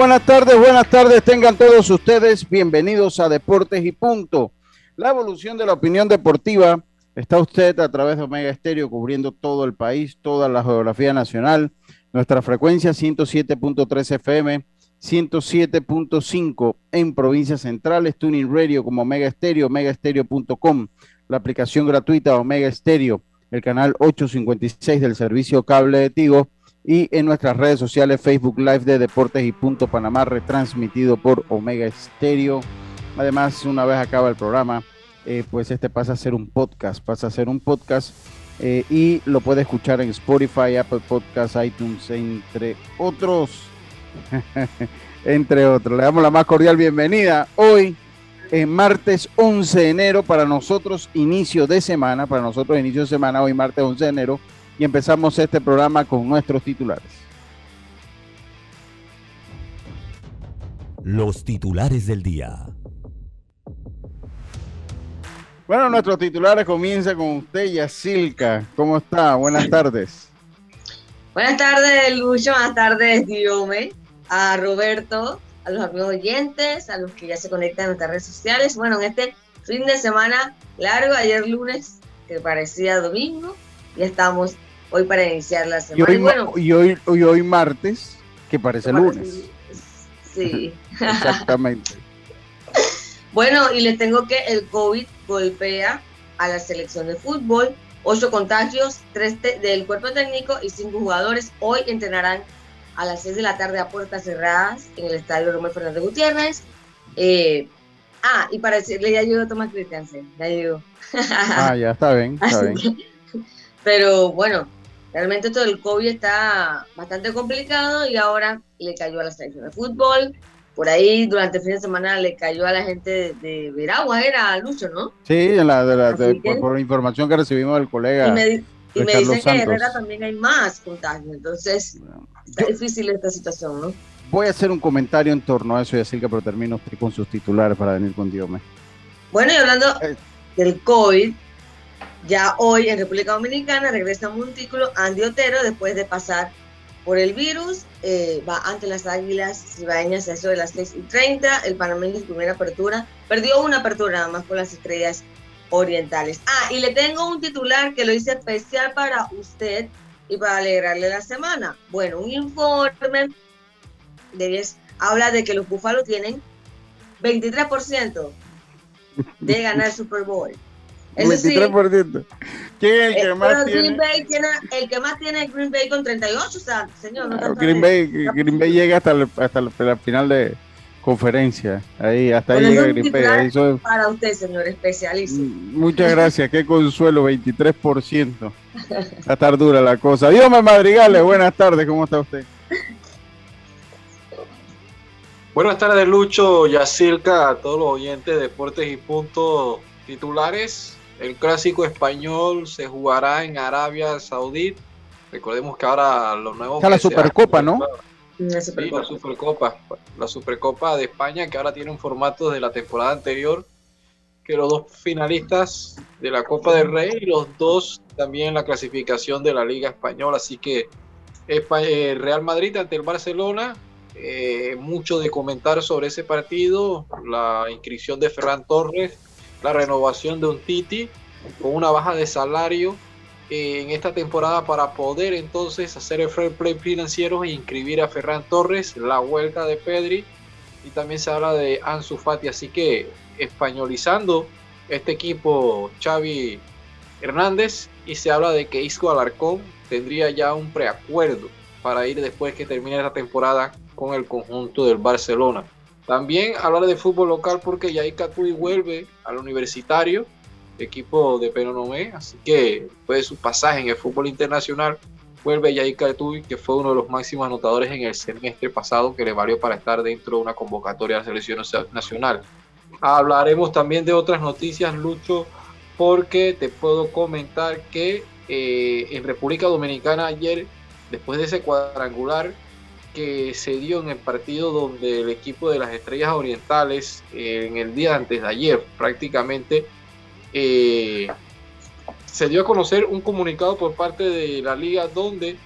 Buenas tardes, buenas tardes, tengan todos ustedes bienvenidos a Deportes y Punto. La evolución de la opinión deportiva está usted a través de Omega Estéreo cubriendo todo el país, toda la geografía nacional. Nuestra frecuencia 107.3 FM, 107.5 en provincias centrales, Tuning Radio como Omega Estéreo, omegaestereo.com, la aplicación gratuita Omega Estéreo, el canal 856 del servicio cable de Tigo y en nuestras redes sociales Facebook Live de Deportes y Punto Panamá, retransmitido por Omega Estéreo. Además, una vez acaba el programa, eh, pues este pasa a ser un podcast, pasa a ser un podcast eh, y lo puede escuchar en Spotify, Apple Podcasts, iTunes, entre otros. entre otros. Le damos la más cordial bienvenida hoy, en martes 11 de enero, para nosotros inicio de semana, para nosotros inicio de semana, hoy martes 11 de enero y empezamos este programa con nuestros titulares. Los titulares del día. Bueno, nuestros titulares comienza con usted, Yacilca. ¿Cómo está? Buenas tardes. Buenas tardes, Lucho. Buenas tardes, Diome. A Roberto, a los amigos oyentes, a los que ya se conectan en nuestras redes sociales. Bueno, en este fin de semana largo, ayer lunes, que parecía domingo, ya estamos hoy para iniciar la semana. Y hoy, bueno, y hoy, hoy, hoy martes, que parece lunes. Sí. Exactamente. bueno, y les tengo que el COVID golpea a la selección de fútbol. Ocho contagios, tres del cuerpo técnico y cinco jugadores hoy entrenarán a las seis de la tarde a puertas cerradas en el estadio Romero Fernández Gutiérrez. Eh, ah, y para decirle, ya llegó Tomás Christiansen, ya llegó. ah, ya está bien, está bien. Pero bueno, Realmente todo el COVID está bastante complicado y ahora le cayó a la selección de fútbol. Por ahí durante el fin de semana le cayó a la gente de, de Veragua, era Lucho, ¿no? Sí, en la, de la, de, por, por, información que recibimos del colega. Y me, y me dicen que en Herrera también hay más contagios, entonces está Yo, difícil esta situación, ¿no? Voy a hacer un comentario en torno a eso y decir que pero termino usted con sus titulares para venir con Diome. Bueno, y hablando eh. del COVID, ya hoy en República Dominicana regresa a Montículo Andy Otero después de pasar por el virus. Eh, va ante las Águilas Cibaeñas a eso de las 6 y 30. El panameño primera apertura. Perdió una apertura nada más con las estrellas orientales. Ah, y le tengo un titular que lo hice especial para usted y para alegrarle la semana. Bueno, un informe de habla de que los Búfalos tienen 23% de ganar Super Bowl. Eso 23%. Sí. ¿Quién es el que Eh, más pero tiene? Green Bay tiene, el que más tiene es Green Bay con 38, o sea, señor, no Ah, Green Bay, Green Bay llega hasta, el- hasta la, final de conferencia. Ahí, hasta ahí llega. Eso es... Para usted, señor especialista. Mm, muchas gracias, qué consuelo, 23%. Va a estar dura la cosa. Dios me madrigales, buenas tardes, ¿cómo está usted? Buenas tardes, Lucho, Yacirca, a todos los oyentes de Deportes y Puntos titulares. El clásico español se jugará en Arabia Saudita. Recordemos que ahora los nuevos. Está la Supercopa, ¿no? La Supercopa. Sí, la Supercopa. La Supercopa de España, que ahora tiene un formato de la temporada anterior. Que los dos finalistas de la Copa del Rey y los dos también en la clasificación de la Liga Española. Así que eh, Real Madrid ante el Barcelona eh, mucho de comentar sobre ese partido, la inscripción de Ferran Torres, la renovación de un Titi con una baja de salario en esta temporada para poder entonces hacer el fair play financiero e inscribir a Ferran Torres, la vuelta de Pedri y también se habla de Ansu Fati, así que españolizando este equipo Xavi Hernández y se habla de que Isco Alarcón tendría ya un preacuerdo para ir después que termine la temporada con el conjunto del Barcelona. También hablar de fútbol local porque Yair Catuy vuelve al universitario, equipo de Penonomé, así que después de su pasaje en el fútbol internacional, vuelve Yair Catuy, que fue uno de los máximos anotadores en el semestre pasado, que le valió para estar dentro de una convocatoria de la selección nacional. Hablaremos también de otras noticias, Lucho, porque te puedo comentar que eh, en República Dominicana ayer, después de ese cuadrangular, que se dio en el partido donde el equipo de las Estrellas Orientales eh, en el día antes de ayer prácticamente eh, se dio a conocer un comunicado por parte de la liga donde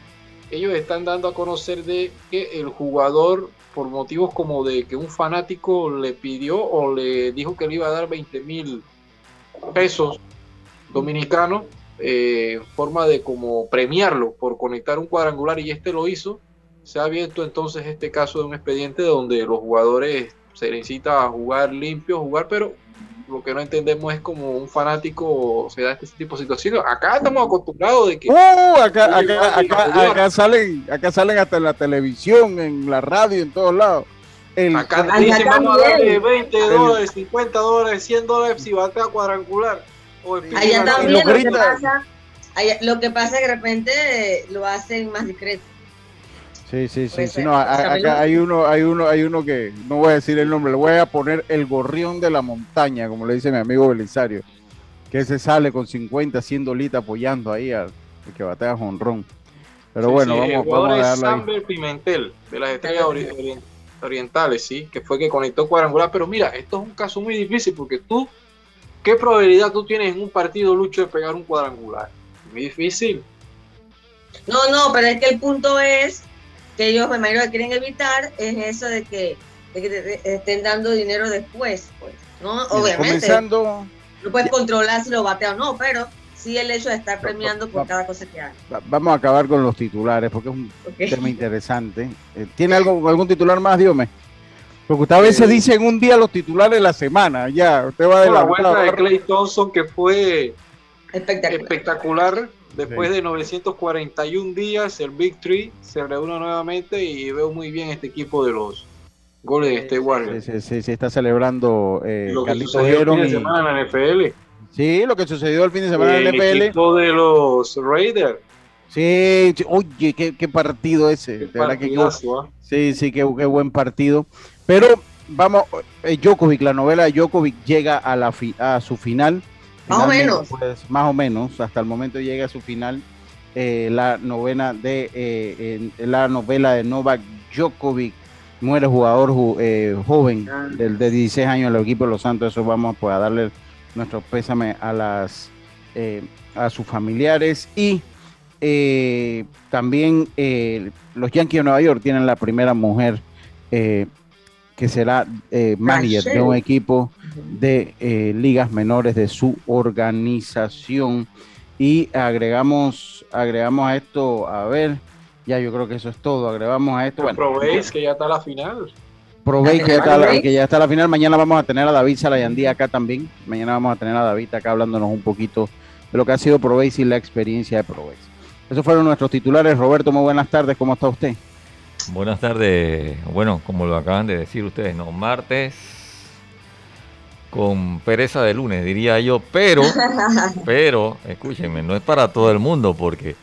ellos están dando a conocer de que el jugador por motivos como de que un fanático le pidió o le dijo que le iba a dar 20 mil pesos dominicanos eh, en forma de como premiarlo por conectar un cuadrangular y este lo hizo se ha abierto entonces este caso de un expediente donde los jugadores se necesita jugar limpio, jugar, pero lo que no entendemos es como un fanático se da este tipo de situaciones. Acá estamos acostumbrados de que. Uh, acá, acá, acá, acá, salen, acá salen hasta en la televisión, en la radio, en todos lados. acá te dicen, vamos a darle 20 dólares, 50 dólares, 100 dólares si va a cuadrangular. allá también lo, que pasa, lo que pasa es que de repente lo hacen más discreto. Sí, sí, sí, sí no, acá hay uno, hay uno, hay uno que no voy a decir el nombre, le voy a poner el gorrión de la montaña, como le dice mi amigo Belisario, que se sale con 50, 100 dolitas apoyando ahí al, que batea jonrón. Pero bueno, vamos, vamos, a darle Samber Pimentel, de las estrellas orientales, sí, que fue que conectó cuadrangular, pero mira, esto es un caso muy difícil porque tú, ¿qué probabilidad tú tienes en un partido lucho de pegar un cuadrangular? Muy difícil. No, no, pero es que el punto es que ellos me imagino que quieren evitar es eso de que, estén dando dinero después, pues, ¿no? Obviamente. No puedes controlar si lo batea o no, pero sí el hecho de estar premiando por cada cosa que haga. Vamos a acabar con los titulares porque es un tema interesante. Eh, ¿Tiene algo, algún titular más, Diome? Porque usted a veces dice en un día los titulares de la semana, ya, usted va de la, vuelta de Clay Thompson que fue espectacular Después de 941 días, el Big Three se reúne nuevamente y veo muy bien este equipo de los goles de este Warriors. Sí, sí, sí, está celebrando eh, lo que sucedió el fin de semana en la NFL. Sí, lo que sucedió el fin de semana en la NFL. El equipo de los Raiders. Sí, oye, qué, partido ese. ¿ah? Sí, sí, qué, buen partido. Pero vamos, eh, Djokovic, la novela de Djokovic llega a, la a su final más o menos. Pues, más o menos, hasta el momento llega a su final eh, la novena de eh, la novela de Novak Djokovic, muere jugador eh, joven ah. del de 16 años del equipo de Los Santos, eso vamos pues, a darle nuestro pésame a las a sus familiares y también los Yankees de Nueva York tienen la primera mujer que será eh, manager de un equipo de eh, ligas menores de su organización. Y agregamos, agregamos a esto, a ver, ya yo creo que eso es todo. Agregamos a esto. Bueno, Probéis que ya está la final. Probéis que, que, ya está la final. Mañana vamos a tener a David Salayandí acá también. Mañana vamos a tener a David acá hablándonos un poquito de lo que ha sido Probéis y la experiencia de Probéis. Esos fueron nuestros titulares. Roberto, muy buenas tardes. ¿Cómo está usted? Buenas tardes. Bueno, como lo acaban de decir ustedes, no, martes con pereza de lunes, diría yo, pero, pero, escúchenme, no es para todo el mundo porque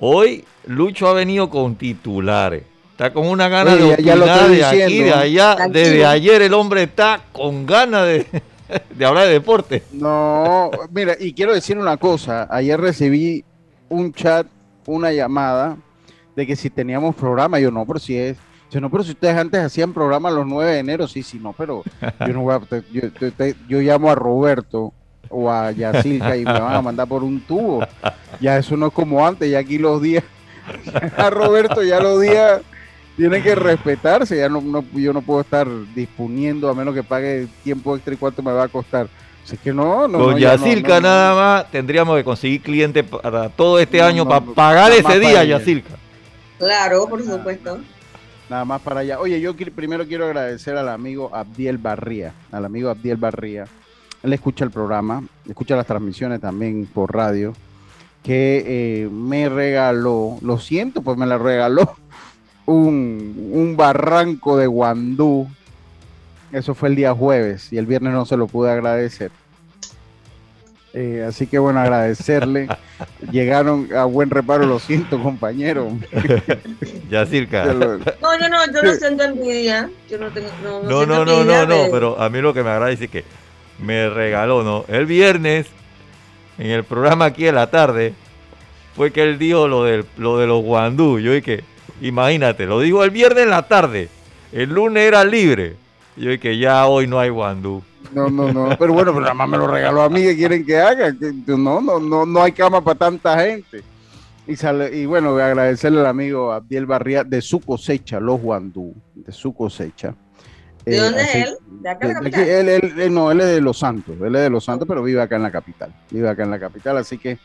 hoy Lucho ha venido con titulares. Está con una gana de opinar de aquí, de allá. Desde ayer el hombre está con ganas de, de hablar de deporte. No, mira, y quiero decir una cosa. Ayer recibí un chat, una llamada de que si teníamos programa, yo no, pero si es, yo no, pero si ustedes antes hacían programa los 9 de enero, sí, sí, no, pero yo no voy a, yo, yo, llamo a Roberto o a Yacilca y me van a mandar por un tubo. Ya eso no es como antes, ya aquí los días, a Roberto ya los días tienen que respetarse, ya no, no, yo no puedo estar disponiendo a menos que pague tiempo extra y cuánto me va a costar. Así que no, no. Con Yacilca nada más tendríamos que conseguir clientes para todo este año para pagar ese día, Yacilca. Claro, por supuesto. Nada más para allá. Oye, yo primero quiero agradecer al amigo Abdiel Barría, al amigo Abdiel Barría. Él escucha el programa, escucha las transmisiones también por radio, que eh, me regaló, lo siento, pues me la regaló un, un barranco de guandú. Eso fue el día jueves y el viernes no se lo pude agradecer. Eh, así que bueno, agradecerle. Llegaron a buen reparo, lo siento, compañero. ya circa. No, yo no, yo no siento envidia. Yo no tengo. No, no, no, no, no, no, pero a mí lo que me agradece es que me regaló, ¿no? El viernes, en el programa aquí de la tarde, fue que él dijo lo, del, lo de los guandú. Yo dije, imagínate, lo dijo el viernes en la tarde. El lunes era libre. Yo dije, ya hoy no hay guandú. No, no, no, pero bueno, pero nada más me lo regaló a mí, ¿qué quieren que haga? No, no, no, no hay cama para tanta gente. Y, sale, y bueno, voy a agradecerle al amigo Abdiel Barría de su cosecha, los guandú, de su cosecha. ¿De dónde es él? ¿De acá en la capital? él, no, él es de Los Santos, él es de Los Santos, pero vive acá en la capital, vive acá en la capital, así que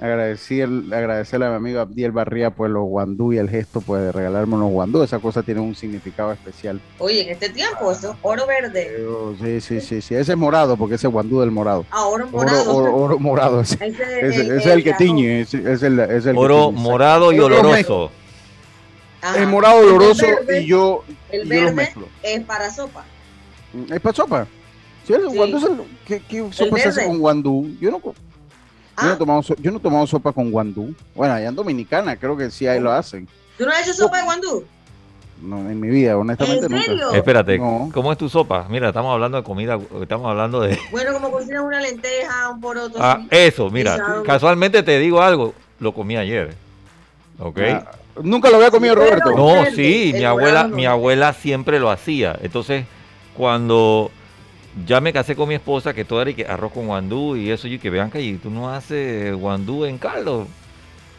agradecer, agradecerle a mi amigo Abdiel Barría pues los guandú y el gesto pues de regalarme unos guandú, esa cosa tiene un significado especial. Oye, en este tiempo eso es oro verde. sí, sí, sí, sí, ese es morado porque ese es guandú del morado. Ah, oro morado. Oro, morado, ese, es el que tiñe, es, el, es el Oro morado y oloroso. Es morado oloroso y yo, el verde es para sopa. ¿Es para sopa? Sí, el guandú es el, ¿qué, qué sopa se hace con guandú? Yo no yo, no he ah. tomado, yo no he tomado sopa con guandú. Bueno, allá en Dominicana creo que sí ahí lo hacen. ¿Tú no has hecho sopa de guandú? No, en mi vida, honestamente ¿En serio? Espérate, ¿cómo es tu sopa? Mira, estamos hablando de comida, estamos hablando de... Bueno, como cocinas una lenteja, un poroto. Ah, eso, mira, casualmente te digo algo, lo comí ayer, ¿ok? Ah, Nunca lo había comido Roberto. No, sí, mi abuela, mi abuela siempre lo hacía. Entonces, cuando ya me casé con mi esposa que todo era que arroz con guandú y eso, y que vean que tú no haces guandú en caldo.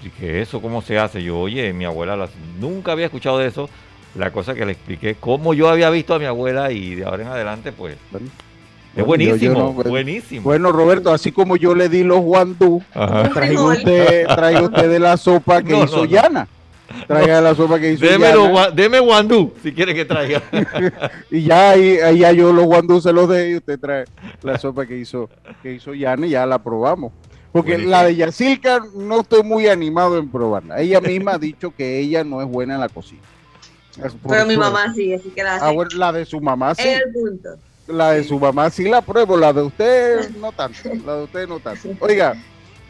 Y que eso, ¿cómo se hace? Yo, oye, mi abuela nunca había escuchado de eso. La cosa que le expliqué, cómo yo había visto a mi abuela y de ahora en adelante, pues. es buenísimo, buenísimo. Bueno, Roberto, así como yo le di los guandú, traigo usted, traigo usted de la sopa que hizo Yana. Traiga la sopa que hizo Deme guandú, si quiere que traiga. y ya ahí, ya yo los guandú se los dé y usted trae la sopa que hizo, que hizo Yana y ya la probamos. Porque la de Yacilca no estoy muy animado en probarla. Ella misma ha dicho que ella no es buena en la cocina. Pero mi mamá sí, así que la ah, la de su mamá sí. La de su mamá sí la pruebo, la de usted no tanto. La de usted no tanto. Oiga,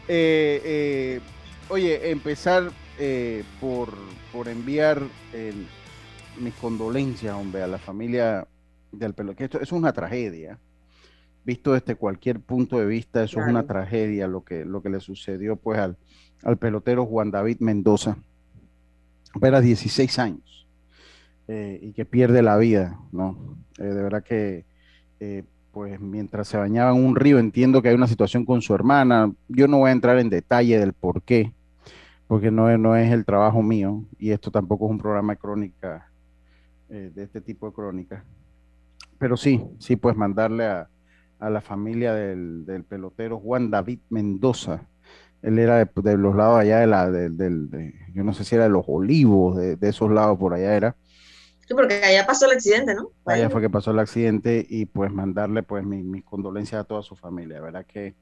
eh, eh, oye, empezar eh, por, por, enviar mis condolencias, hombre, a la familia del pelo. Que esto es una tragedia. Visto desde cualquier punto de vista, eso es una tragedia lo que, lo que le sucedió pues al, al pelotero Juan David Mendoza. Era 16 años eh, y que pierde la vida, ¿no? Eh, de verdad que pues mientras se bañaba en un río, entiendo que hay una situación con su hermana. Yo no voy a entrar en detalle del por qué, porque no es, no es el trabajo mío y esto tampoco es un programa de crónica, eh, de este tipo de crónica. Pero sí, sí, pues mandarle a, la familia del, pelotero Juan David Mendoza. Él era de, los lados allá de la, del, yo no sé si era de los olivos, de, esos lados por allá era. Sí, porque allá pasó el accidente, ¿no? Allá fue que pasó el accidente y pues mandarle pues mis condolencias a toda su familia, ¿verdad? Que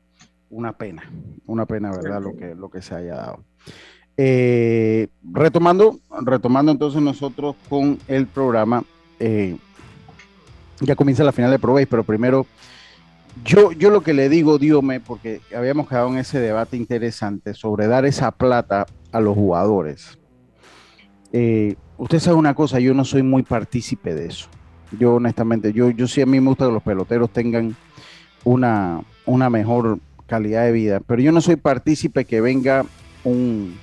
una pena, una pena, ¿verdad? Lo que, lo que se haya dado. Eh, retomando, retomando entonces nosotros con el programa, eh, ya comienza la final de Pro pero primero, yo, yo lo que le digo, Diome, porque habíamos quedado en ese debate interesante sobre dar esa plata a los jugadores. Eh, usted sabe una cosa, yo no soy muy partícipe de eso. Yo honestamente, yo, yo sí a mí me gusta que los peloteros tengan una, una mejor calidad de vida, pero yo no soy partícipe que venga un,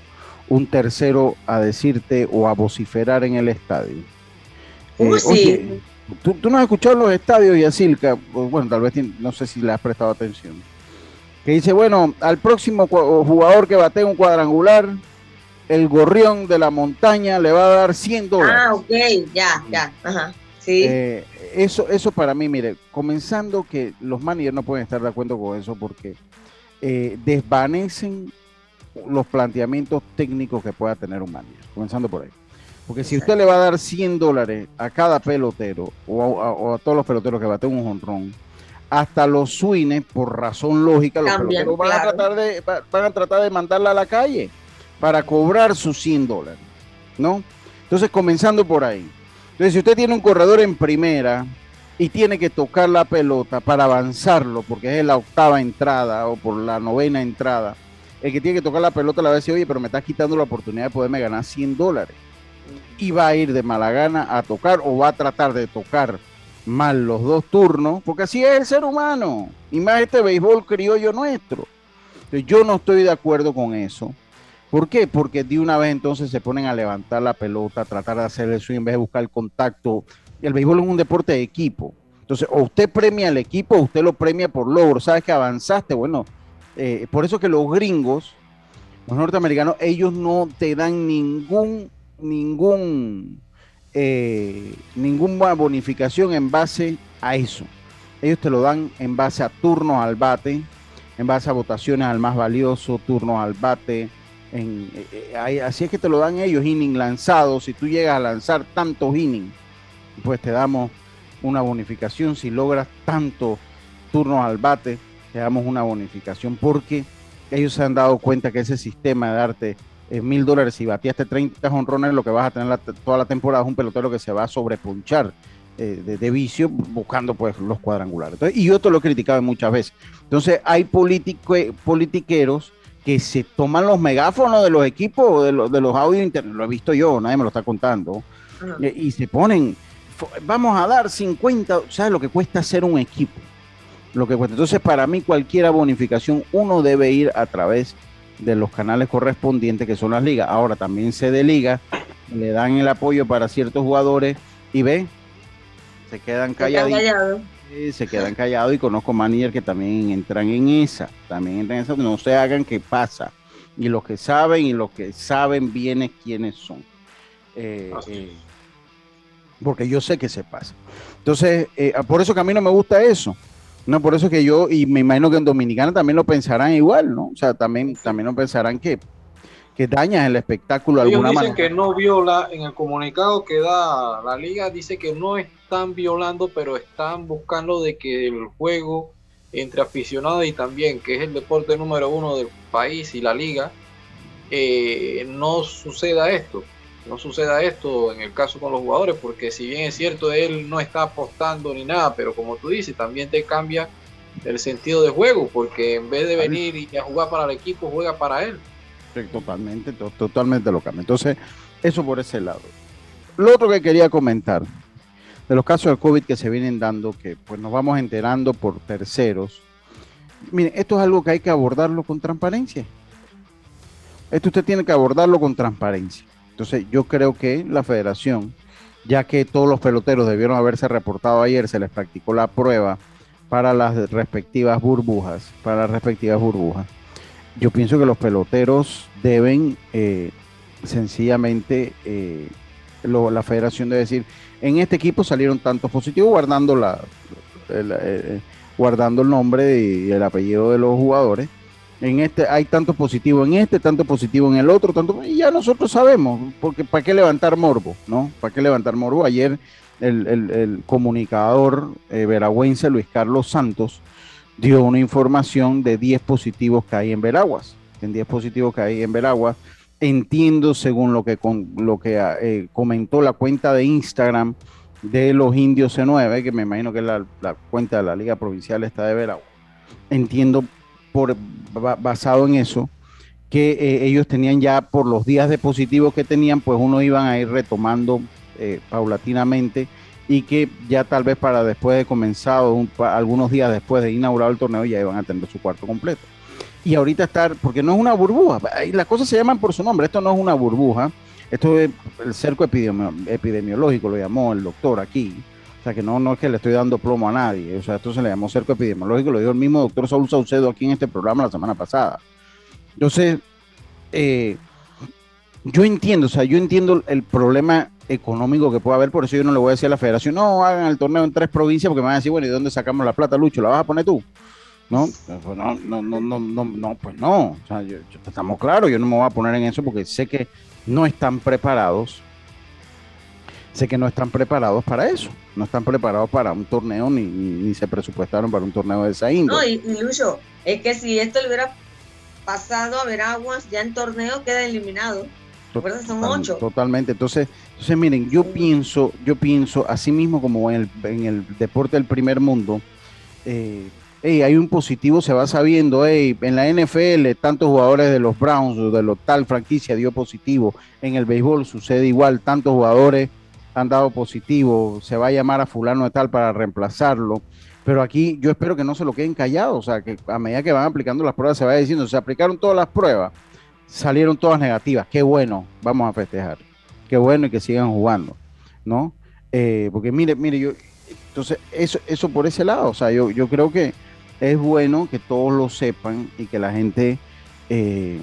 un tercero a decirte o a vociferar en el estadio. Eh, ¿tú, no has escuchado los estadios, y Yacilca, bueno, tal vez no sé si le has prestado atención, que dice, bueno, al próximo jugador que bate un cuadrangular, el gorrión de la montaña le va a dar 100 dólares. Ah, ok, ya, ya, ajá. Sí. Eh, eso, eso para mí, mire, comenzando que los managers no pueden estar de acuerdo con eso porque eh, desvanecen los planteamientos técnicos que pueda tener un manager, comenzando por ahí. Porque si usted le va a dar 100 dólares a cada pelotero o a, todos los peloteros que baten un jonrón, hasta los swines, por razón lógica, los peloteros van, a tratar de, van a tratar de mandarla a la calle para cobrar sus 100 dólares, ¿no? Entonces, comenzando por ahí. Entonces, si usted tiene un corredor en primera y tiene que tocar la pelota para avanzarlo, porque es la octava entrada o por la novena entrada, el que tiene que tocar la pelota le va a decir, oye, pero me estás quitando la oportunidad de poderme ganar 100 dólares. Y va a ir de mala gana a tocar o va a tratar de tocar mal los dos turnos, porque así es el ser humano, y más este béisbol criollo nuestro. Entonces, yo no estoy de acuerdo con eso. ¿Por qué? Porque de una vez entonces se ponen a levantar la pelota, a tratar de hacer eso en vez de buscar el contacto. El béisbol es un deporte de equipo. Entonces, o usted premia al equipo o usted lo premia por logro. Sabes que avanzaste. Bueno, eh, por eso que los gringos, los norteamericanos, ellos no te dan ningún, ningún, eh, ninguna bonificación en base a eso. Ellos te lo dan en base a turnos al bate, en base a votaciones al más valioso, turnos al bate, eh, así es que te lo dan ellos, inning lanzados. Si tú llegas a lanzar tantos innings, pues te damos una bonificación. Si logras tantos turnos al bate, te damos una bonificación porque ellos se han dado cuenta que ese sistema de darte eh, mil dólares y bateaste 30 honrones, lo que vas a tener toda la temporada es un pelotero que se va a sobrepunchar de, vicio buscando pues los cuadrangulares. y yo te lo he criticado muchas veces. Entonces hay politiqueros que se toman los megáfonos de los equipos, de, los, de los audios internos, lo he visto yo, nadie me lo está contando, eh, y, se ponen, vamos a dar 50, ¿sabes lo que cuesta hacer un equipo? Lo que cuesta. Entonces, para mí, cualquier bonificación, uno debe ir a través de los canales correspondientes, que son las ligas. Ahora también se de liga, le dan el apoyo para ciertos jugadores y ve, se quedan callados se quedan callados y conozco managers que también entran en esa, también entran en esa, no se hagan que pasa. Y los que saben y los que saben bien quiénes son. Eh, eh, porque yo sé que se pasa. Entonces, eh, por eso que a mí no me gusta eso. No, por eso que yo, y me imagino que en Dominicana también lo pensarán igual, ¿no? O sea, también, también lo pensarán que, que dañas el espectáculo de alguna dicen que no viola, en el comunicado que da la liga, dice que no están violando, pero están buscando de que el juego entre aficionados y también, que es el deporte número uno del país y la liga, eh, no suceda esto. No suceda esto en el caso con los jugadores, porque si bien es cierto, él no está apostando ni nada, pero como tú dices, también te cambia el sentido de juego, porque en vez de venir y a jugar para el equipo, juega para él. Totalmente, totalmente lo cambia. Entonces, eso por ese lado. Lo otro que quería comentar, de los casos de COVID que se vienen dando, que pues nos vamos enterando por terceros. Miren, esto es algo que hay que abordarlo con transparencia. Esto usted tiene que abordarlo con transparencia. Entonces, yo creo que la federación, ya que todos los peloteros debieron haberse reportado ayer, se les practicó la prueba para las respectivas burbujas, para las respectivas burbujas yo pienso que los peloteros deben eh, sencillamente, eh, la federación debe decir, en este equipo salieron tantos positivos guardando, la, eh, guardando el nombre y el apellido de los jugadores. En este hay tanto positivo en este, tanto positivo en el otro, tanto y ya nosotros sabemos, porque para qué levantar morbo, ¿no? ¿Para qué levantar morbo? Ayer el, comunicador veragüense Luis Carlos Santos dio una información de 10 positivos que hay en Veraguas. En 10 positivos que hay en Veraguas, entiendo según lo que, que eh, comentó la cuenta de Instagram de los indios C9, que me imagino que es la, cuenta de la Liga Provincial está de Veragua. Entiendo basado en eso que eh, ellos tenían ya por los días de positivos que tenían, pues uno iban a ir retomando eh, paulatinamente y que ya tal vez para después de comenzado, algunos días después de inaugurar el torneo, ya iban a tener su cuarto completo. Y ahorita estar, porque no es una burbuja, las cosas se llaman por su nombre, esto no es una burbuja, esto es el cerco epidemiológico, lo llamó el doctor aquí, o sea que no, no es que le estoy dando plomo a nadie, o sea, esto se le llamó cerco epidemiológico, lo dijo el mismo doctor Saúl Saucedo aquí en este programa la semana pasada. Entonces, eh, yo entiendo, o sea, yo entiendo el problema económico que puede haber, por eso yo no le voy a decir a la federación, no, hagan el torneo en tres provincias, porque me van a decir, bueno, ¿y dónde sacamos la plata, Lucho? ¿La vas a poner tú? No, pues no, no, no, no, no, no, pues no. O sea, estamos claros, yo no me voy a poner en eso porque sé que no están preparados. Sé que no están preparados para eso. No están preparados para un torneo ni, ni, se presupuestaron para un torneo de esa índole. No, y, Lucho, es que si esto le hubiera pasado a Veraguas ya en torneo, queda eliminado. Total, Son ocho. Totalmente. Entonces, entonces miren, yo pienso, yo pienso, así mismo como en el, en el deporte del primer mundo, eh, hay un positivo, se va sabiendo, hey, en la NFL tantos jugadores de los Browns o de la tal franquicia dio positivo, en el béisbol sucede igual, tantos jugadores han dado positivo, se va a llamar a fulano de tal para reemplazarlo, pero aquí yo espero que no se lo queden callados, o sea, que a medida que van aplicando las pruebas se vaya diciendo, se aplicaron todas las pruebas, salieron todas negativas, qué bueno, vamos a festejar, qué bueno y que sigan jugando, ¿no? Eh, porque mire, mire, yo, entonces, eso, eso por ese lado, o sea, yo, yo creo que es bueno que todos lo sepan y que la gente eh,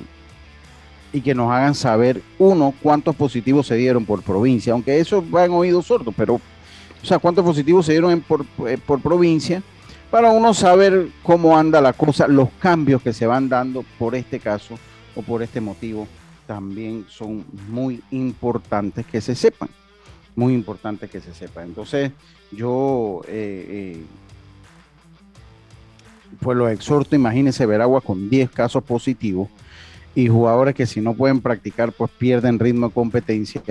y que nos hagan saber, uno, cuántos positivos se dieron por provincia, aunque eso va en oídos sordos, pero, o sea, cuántos positivos se dieron por, eh, por provincia, para uno saber cómo anda la cosa, los cambios que se van dando por este caso o por este motivo, también son muy importantes que se sepan, muy importantes que se sepan. Entonces, yo eh, pues los exhorto, imagínense agua con 10 casos positivos y jugadores que si no pueden practicar, pues pierden ritmo de competencia,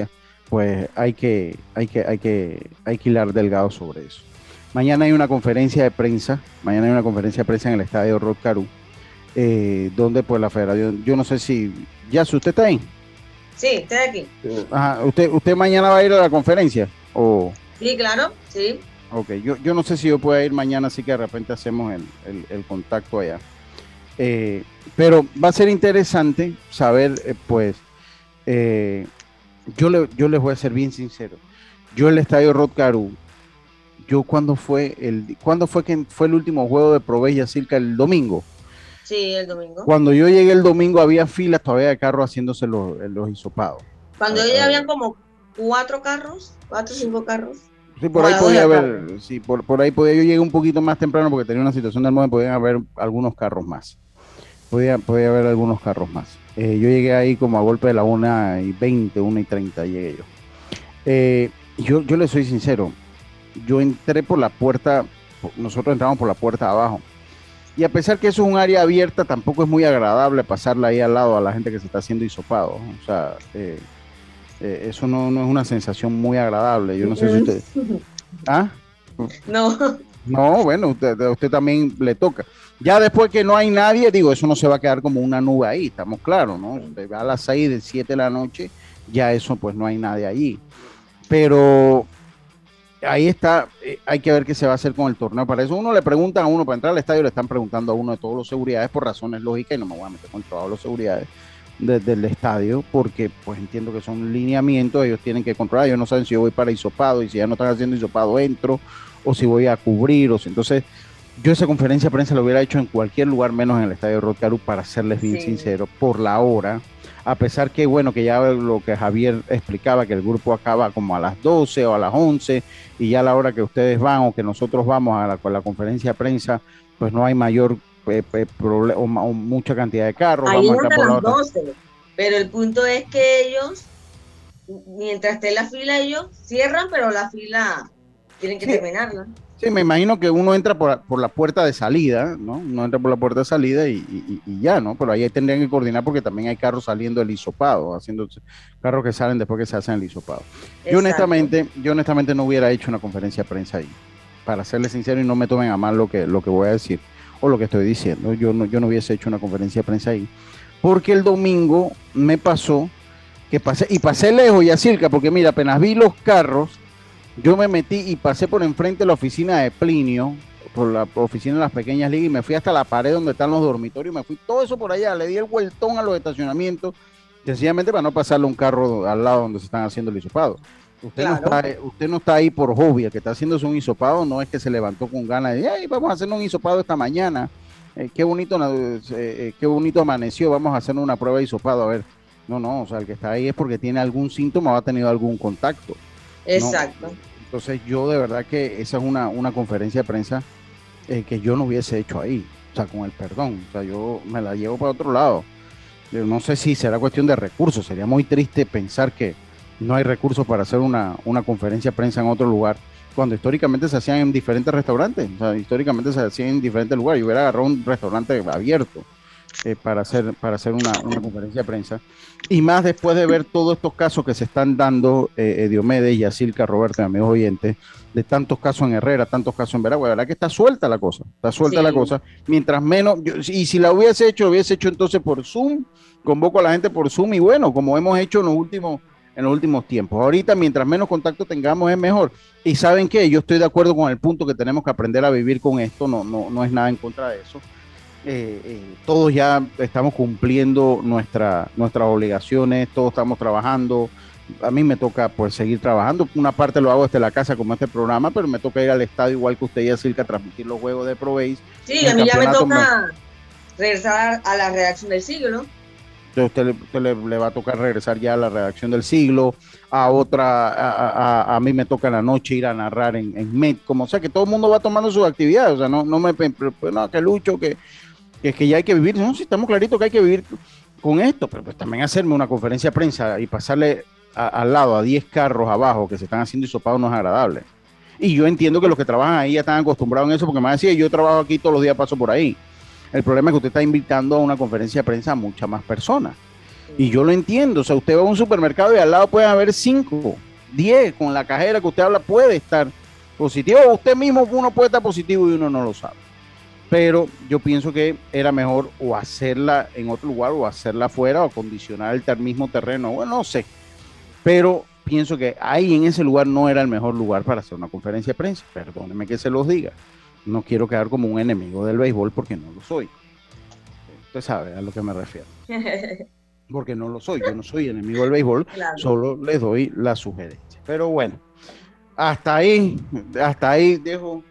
pues hay que, hay que, hay que, hay que hilar delgado sobre eso. Mañana hay una conferencia de prensa, mañana hay una conferencia de prensa en el estadio Rock eh, donde pues la federación, yo no sé si, ya si usted está ahí. Sí, estoy aquí. Ajá, ¿usted, ¿usted mañana va a ir a la conferencia? O... Sí, claro, sí. Ok, yo, yo no sé si yo pueda ir mañana, así que de repente hacemos el, contacto allá. Eh, pero va a ser interesante saber, eh, pues, eh, yo, le, yo les voy a ser bien sincero. Yo el estadio Rod yo cuando fue el cuando fue que fue el último juego de Provella circa el domingo. Sí, el domingo. Cuando yo llegué el domingo había filas todavía de carros haciéndose los, los hisopados. Cuando yo llegué habían como cuatro carros, cuatro o cinco carros. Sí, por ahí podía haber, sí, por, por, ahí podía, yo llegué un poquito más temprano porque tenía una situación del momento, podían haber algunos carros más. Podía, podía haber algunos carros más. Eh, yo llegué ahí como a golpe de la 1 y 20, 1 y 30 llegué yo. Eh, yo. Yo le soy sincero, yo entré por la puerta, nosotros entramos por la puerta abajo. Y a pesar que eso es un área abierta, tampoco es muy agradable pasarla ahí al lado a la gente que se está haciendo hisopado. O sea, eh, eh, eso no, no, es una sensación muy agradable. Yo no sé si usted... ¿Ah? No. No, bueno, usted, usted también le toca. Ya después que no hay nadie, digo, eso no se va a quedar como una nube ahí, estamos claros, ¿no? a las 6 de 7 de la noche, ya eso pues no hay nadie allí. Pero ahí está, eh, hay que ver qué se va a hacer con el torneo. Para eso uno le pregunta a uno, para entrar al estadio le están preguntando a uno de todos los seguridades por razones lógicas y no me voy a meter con todos los seguridades desde el estadio, porque pues entiendo que son lineamientos, ellos tienen que controlar, ellos no saben si yo voy para hisopado y si ya no están haciendo hisopado entro, o si voy a cubrir, o si entonces yo esa conferencia de prensa lo hubiera hecho en cualquier lugar menos en el estadio Rotaru para serles bien sincero, por la hora, a pesar que bueno, que ya lo que Javier explicaba, que el grupo acaba como a las 12 o a las 11 y ya a la hora que ustedes van o que nosotros vamos a la, la conferencia de prensa, pues no hay mayor o, mucha cantidad de carros. Ahí vamos las 12, pero el punto es que ellos, mientras esté la fila, ellos cierran, pero la fila tienen que terminarla. Sí, me imagino que uno entra por, por, la puerta de salida, ¿no? Uno entra por la puerta de salida y, ya, ¿no? Pero ahí tendrían que coordinar porque también hay carros saliendo del hisopado, haciendo carros que salen después que se hacen el hisopado. Yo honestamente, yo honestamente no hubiera hecho una conferencia de prensa ahí, para serle sincero y no me tomen a mal lo que, lo que voy a decir o lo que estoy diciendo. Yo no, yo no hubiese hecho una conferencia de prensa ahí, porque el domingo me pasó que pasé, y pasé lejos y a Circa, porque mira, apenas vi los carros, yo me metí y pasé por enfrente de la oficina de Plinio, por la oficina de las pequeñas ligas, y me fui hasta la pared donde están los dormitorios, me fui todo eso por allá, le di el vueltón a los estacionamientos, sencillamente para no pasarle un carro al lado donde se están haciendo el hisopado. Usted, no está, usted no está ahí por hobby, que está haciendo un hisopado, no es que se levantó con ganas de, ay, vamos a hacer un hisopado esta mañana, eh, qué, bonito, eh, eh, qué bonito amaneció, vamos a hacer una prueba de hisopado, a ver. No, no, o sea, el que está ahí es porque tiene algún síntoma o ha tenido algún contacto. Exacto. Entonces yo de verdad que esa es una, una conferencia de prensa eh, que yo no hubiese hecho ahí, o sea, con el perdón, o sea, yo me la llevo para otro lado. No sé si será cuestión de recursos, sería muy triste pensar que no hay recursos para hacer una, una conferencia de prensa en otro lugar, cuando históricamente se hacían en diferentes restaurantes, o sea, históricamente se hacían en diferentes lugares, yo hubiera agarrado un restaurante abierto eh, para hacer, para hacer una, conferencia de prensa. Y más después de ver todos estos casos que se están dando, eh, eh Diomedes, Yacilca, Roberto, amigos oyentes, de tantos casos en Herrera, tantos casos en Veragua, la verdad que está suelta la cosa, está suelta la cosa. Mientras menos, y si la hubiese hecho, lo hubiese hecho entonces por Zoom, convoco a la gente por Zoom y bueno, como hemos hecho en los últimos en los últimos tiempos. Ahorita, mientras menos contacto tengamos, es mejor. Y saben que yo estoy de acuerdo con el punto que tenemos que aprender a vivir con esto, no, no, no es nada en contra de eso. Eh, eh, todos ya estamos cumpliendo nuestra, nuestras obligaciones, todos estamos trabajando. A mí me toca pues seguir trabajando. Una parte lo hago desde la casa como este programa, pero me toca ir al estadio igual que usted y a transmitir los juegos de Proveis. Sí, a mí ya me toca regresar a la redacción del siglo. Entonces usted, le, va a tocar regresar ya a la redacción del siglo, a otra, a, mí me toca en la noche ir a narrar en, en Met, como o sea que todo el mundo va tomando sus actividades, o sea, no, no me, pues, no, que lucho, que, que es que ya hay que vivir, no, si estamos claritos que hay que vivir con esto, pero pues también hacerme una conferencia de prensa y pasarle al lado a 10 carros abajo que se están haciendo hisopados no es agradable. Y yo entiendo que los que trabajan ahí ya están acostumbrados en eso, porque me decía, yo trabajo aquí todos los días, paso por ahí. El problema es que usted está invitando a una conferencia de prensa a muchas más personas. Y yo lo entiendo, o sea, usted va a un supermercado y al lado pueden haber 5, 10, con la cajera que usted habla puede estar positivo, usted mismo uno puede estar positivo y uno no lo sabe pero yo pienso que era mejor o hacerla en otro lugar o hacerla afuera o condicionar el mismo terreno, bueno, no sé, pero pienso que ahí en ese lugar no era el mejor lugar para hacer una conferencia de prensa, perdóneme que se los diga, no quiero quedar como un enemigo del béisbol porque no lo soy, usted sabe a lo que me refiero. Porque no lo soy, yo no soy enemigo del béisbol, solo les doy la sugerencia. Pero bueno, hasta ahí, hasta ahí dejo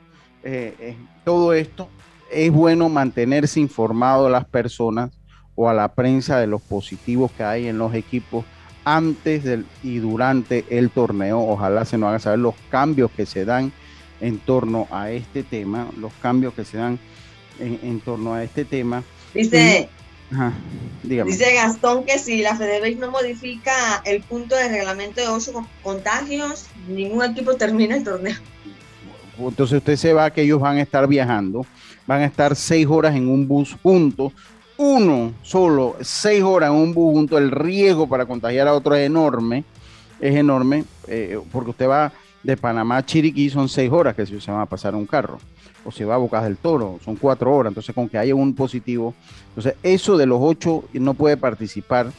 eh, eh, todo esto es bueno mantenerse informado a las personas o a la prensa de los positivos que hay en los equipos antes del, y durante el torneo. Ojalá se nos haga saber los cambios que se dan en torno a este tema, los cambios que se dan en, torno a este tema. Dice, dice Gastón que si la FedeBase no modifica el punto de reglamento de ocho contagios, ningún equipo termina el torneo. Entonces usted se va que ellos van a estar viajando van a estar seis horas en un bus juntos, uno solo, seis horas en un bus junto, el riesgo para contagiar a otro es enorme, es enorme, eh, porque usted va de Panamá a Chiriquí, son seis horas que se va a pasar un carro, o se va a Bocas del Toro, son cuatro horas, entonces con que haya un positivo, entonces eso de los ocho no puede participar,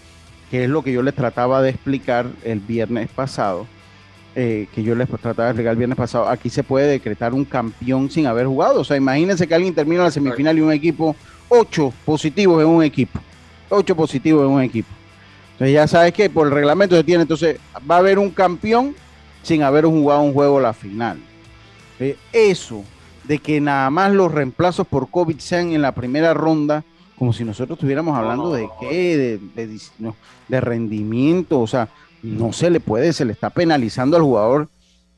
que es lo que yo les trataba de explicar el viernes pasado, eh, que yo les trataba de explicar el viernes pasado, aquí se puede decretar un campeón sin haber jugado. O sea, imagínense que alguien termina la semifinal y un equipo, ocho positivos en un equipo. Ocho positivos en un equipo. Entonces ya sabes que por el reglamento se tiene, entonces va a haber un campeón sin haber jugado un juego la final. Eh, eso de que nada más los reemplazos por COVID sean en la primera ronda, como si nosotros estuviéramos hablando de qué, de, de, de rendimiento, o sea, no se le puede, se le está penalizando al jugador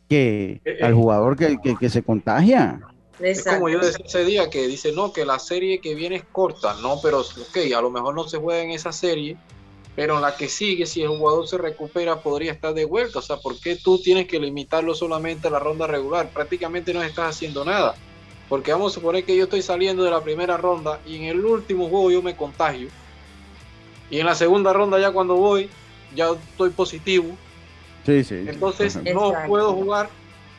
que, eh, al eh. jugador que, que, se contagia. Es como yo decía ese día que dice, no, que la serie que viene es corta, no, pero ok, a lo mejor no se juega en esa serie, pero en la que sigue, si el jugador se recupera, podría estar de vuelta. O sea, ¿por qué tú tienes que limitarlo solamente a la ronda regular? Prácticamente no estás haciendo nada. Porque vamos a suponer que yo estoy saliendo de la primera ronda y en el último juego yo me contagio. Y en la segunda ronda ya cuando voy, ya estoy positivo. Sí, sí. Entonces no puedo jugar.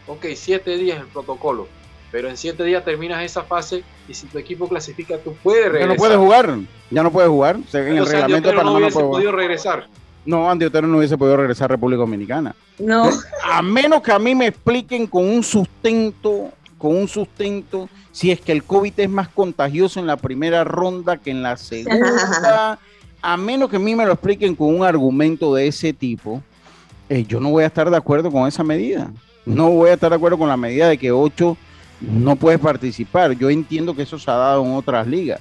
Ok, siete días el protocolo pero en siete días terminas esa fase y si tu equipo clasifica, tú puedes regresar. Ya no puedes jugar, ya no puedes jugar. en el reglamento de Panamá no, hubiese podido regresar. No, Andy Otero no hubiese podido regresar a República Dominicana. No. A menos que a mí me expliquen con un sustento, con un sustento, si es que el COVID es más contagioso en la primera ronda que en la segunda. a menos que a mí me lo expliquen con un argumento de ese tipo, eh, yo no voy a estar de acuerdo con esa medida. No voy a estar de acuerdo con la medida de que ocho no puedes participar. Yo entiendo que eso se ha dado en otras ligas,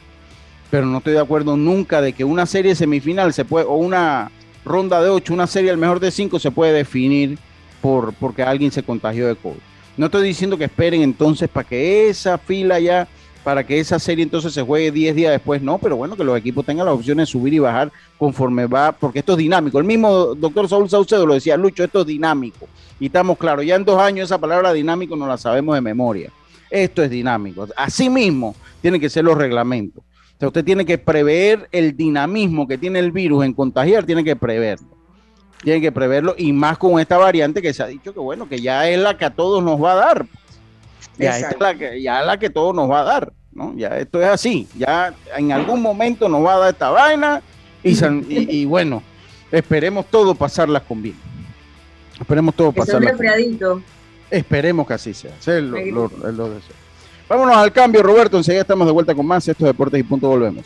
pero no estoy de acuerdo nunca de que una serie semifinal se puede, o una ronda de ocho, una serie al mejor de cinco se puede definir por porque alguien se contagió de COVID. No estoy diciendo que esperen entonces para que esa fila ya, para que esa serie entonces se juegue 10 días después, no, pero bueno, que los equipos tengan la opción de subir y bajar conforme va, porque esto es dinámico. El mismo doctor Saúl Saucedo lo decía, Lucho, esto es dinámico. Y estamos claros, ya en dos años esa palabra dinámico no la sabemos de memoria. Esto es dinámico. Asimismo, tienen que ser los reglamentos. O sea, usted tiene que prever el dinamismo que tiene el virus en contagiar, tiene que preverlo. Tiene que preverlo y más con esta variante que se ha dicho que bueno, que ya es la que a todos nos va a dar. Ya es la que, ya la que todos nos va a dar. ¿no? Ya esto es así. Ya en algún momento nos va a dar esta vaina y, y, bueno, esperemos todo pasarlas con bien. Esperemos todo pasarlas. Esperemos que así sea. Vámonos al cambio, Roberto. Enseguida estamos de vuelta con más. Estos deportes y punto volvemos.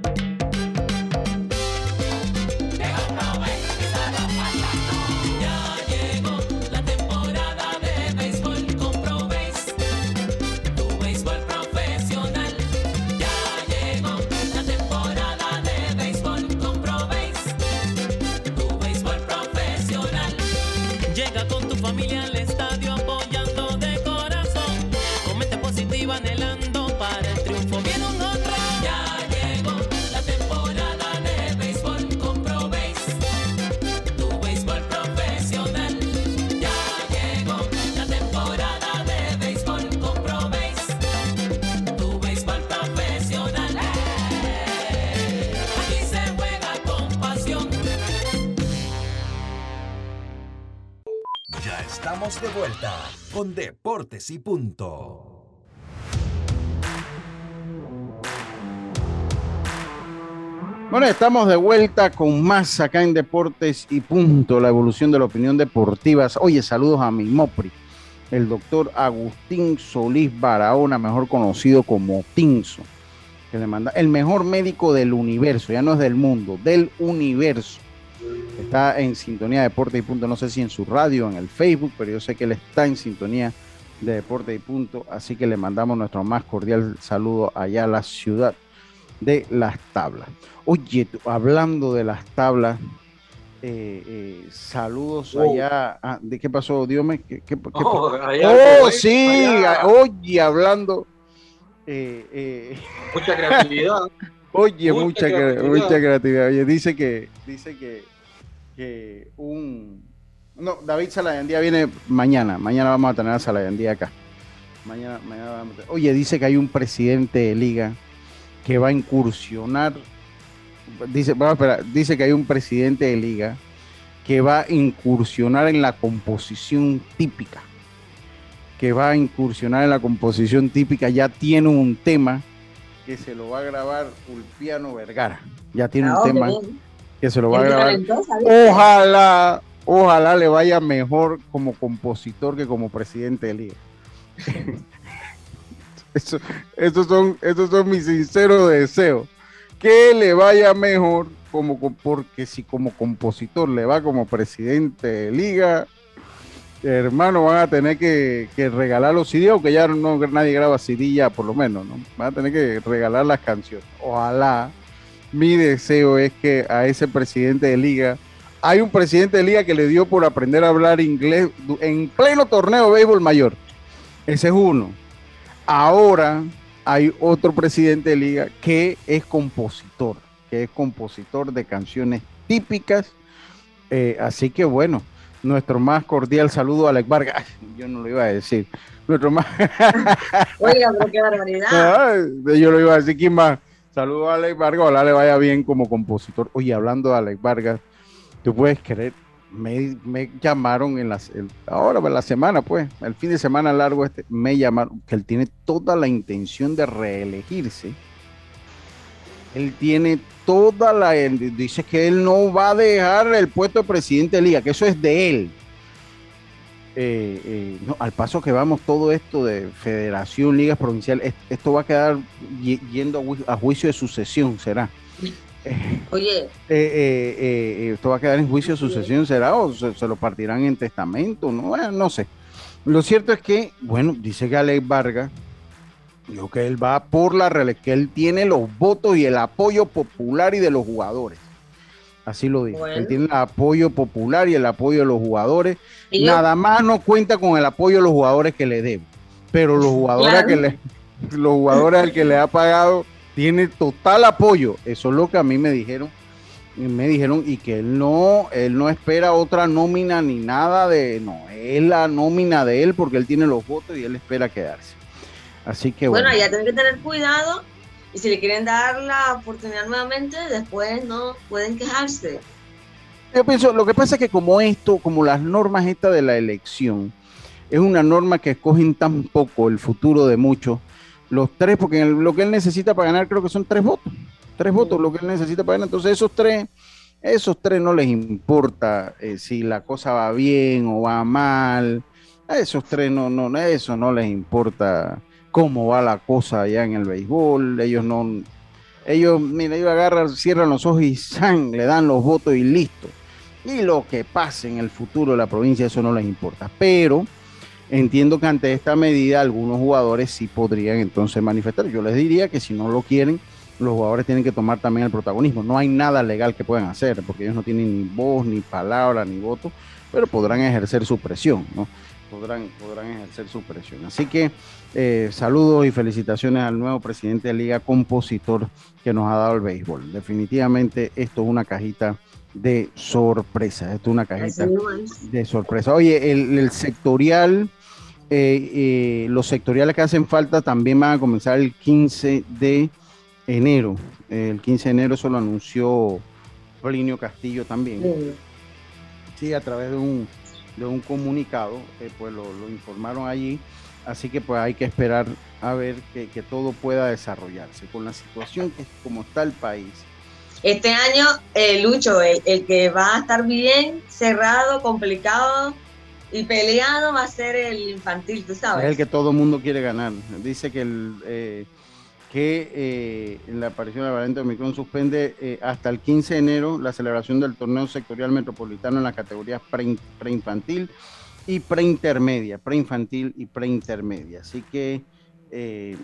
Deportes y Punto. Bueno, estamos de vuelta con más acá en Deportes y Punto, la evolución de la opinión deportiva. Oye, saludos a mi Mopri, el doctor Agustín Solís Barahona, mejor conocido como Tinso, que le manda el mejor médico del universo, ya no es del mundo, del universo Está en sintonía de Deporte y Punto, no sé si en su radio, en el Facebook, pero yo sé que él está en sintonía de Deporte y Punto, así que le mandamos nuestro más cordial saludo allá a la ciudad de las tablas. Oye, hablando de las tablas, eh, eh, saludos oh. allá. Ah, ¿De qué pasó? Dios ¿Qué, qué, oh, oh sí, oye, hablando. Eh, mucha creatividad. Oye, mucha, mucha creatividad. Oye, dice que, dice que que un... No, David Salayandía viene mañana. Mañana vamos a tener a Salayandía acá. Mañana, mañana vamos a... Oye, dice que hay un presidente de liga que va a incursionar, dice, vamos a esperar, dice que hay un presidente de liga que va a incursionar en la composición típica, que va a incursionar en la composición típica, ya tiene un tema que se lo va a grabar Ulpiano Vergara, ya tiene un Ah, tema ok. Que se lo va a grabar. Ojalá, ojalá le vaya mejor como compositor que como presidente de liga. Eso, esos, son, esos son mis sinceros deseos. Que le vaya mejor como co- porque si como compositor le va como presidente de liga, hermano, van a tener que, que regalar los CD, aunque ya no nadie graba CD ya por lo menos, ¿no? Van a tener que regalar las canciones. Ojalá. Mi deseo es que a ese presidente de liga, hay un presidente de liga que le dio por aprender a hablar inglés en pleno torneo de béisbol mayor. Ese es uno. Ahora hay otro presidente de liga que es compositor, que es compositor de canciones típicas. Eh, así que bueno, nuestro más cordial saludo a Alex Vargas. Yo no lo iba a decir. Nuestro más. Oiga, pero qué barbaridad. Yo lo iba a decir. ¿Quién más? Saludo a Alex Vargas. Ojalá le vaya bien como compositor. Oye, hablando de Alex Vargas, tú puedes creer. Me, llamaron en las, ahora en la semana, pues, el fin de semana largo este, me llamaron que él tiene toda la intención de reelegirse. Él tiene toda la, él dice que él no va a dejar el puesto de presidente de liga, que eso es de él. Eh, eh, no, al paso que vamos todo esto de federación, ligas provinciales, est- esto va a quedar yendo a, ju- a juicio de sucesión, será. Oye, eh, esto va a quedar en juicio de sucesión, será o se, se lo partirán en testamento, no, Bueno, no sé. Lo cierto es que, bueno, dice que Alex Vargas, dijo que él va por la reelección, que él tiene los votos y el apoyo popular y de los jugadores. Así lo dijo. Bueno. Él tiene el apoyo popular y el apoyo de los jugadores. y Nada más no cuenta con el apoyo de los jugadores que le deben. Pero los jugadores Claro. que le, los jugadores al que le ha pagado tiene total apoyo. Eso es lo que a mí me dijeron. Y Me dijeron y que él no, él no espera otra nómina ni nada de, no, es la nómina de él porque él tiene los votos y él espera quedarse. Así que bueno. bueno, ya tienen que tener cuidado y si le quieren dar la oportunidad nuevamente, después no pueden quejarse. Yo pienso, lo que pasa es que como esto, como las normas estas de la elección, es una norma que escogen tan poco el futuro de muchos, los tres, porque lo que él necesita para ganar creo que son tres votos, tres votos lo que él necesita para ganar, entonces esos tres, esos tres no les importa eh, si la cosa va bien o va mal, a esos tres no, no, eso no les importa cómo va la cosa allá en el béisbol, ellos no, ellos, mira, ellos agarran, cierran los ojos y ¡zan! le dan los votos y listo. Y lo que pase en el futuro de la provincia, eso no les importa. Pero entiendo que ante esta medida algunos jugadores sí podrían entonces manifestar. Yo les diría que si no lo quieren, los jugadores tienen que tomar también el protagonismo. No hay nada legal que puedan hacer, porque ellos no tienen ni voz, ni palabra, ni voto, pero podrán ejercer su presión, ¿no? Podrán, podrán ejercer su presión. Así que eh, saludos y felicitaciones al nuevo presidente de Liga Compositor que nos ha dado el béisbol. Definitivamente esto es una cajita de sorpresa. Esto es una cajita de sorpresa. Oye, el, el sectorial, eh, eh, los sectoriales que hacen falta también van a comenzar el 15 de enero. El 15 de enero eso lo anunció Plinio Castillo también. Sí, a través de un, de un comunicado, eh, pues lo, lo informaron allí. Así que pues hay que esperar a ver que, que todo pueda desarrollarse con la situación que como está el país. Este año, eh, Lucho, el, el que va a estar bien cerrado, complicado y peleado va a ser el infantil, tú Es sabes. el que todo el mundo quiere ganar. Dice que el eh, que eh, en la aparición de la variante Omicron suspende eh, hasta el 15 de enero la celebración del torneo sectorial metropolitano en las categorías pre- preinfantil y preintermedia, preinfantil y preintermedia. Así que eh,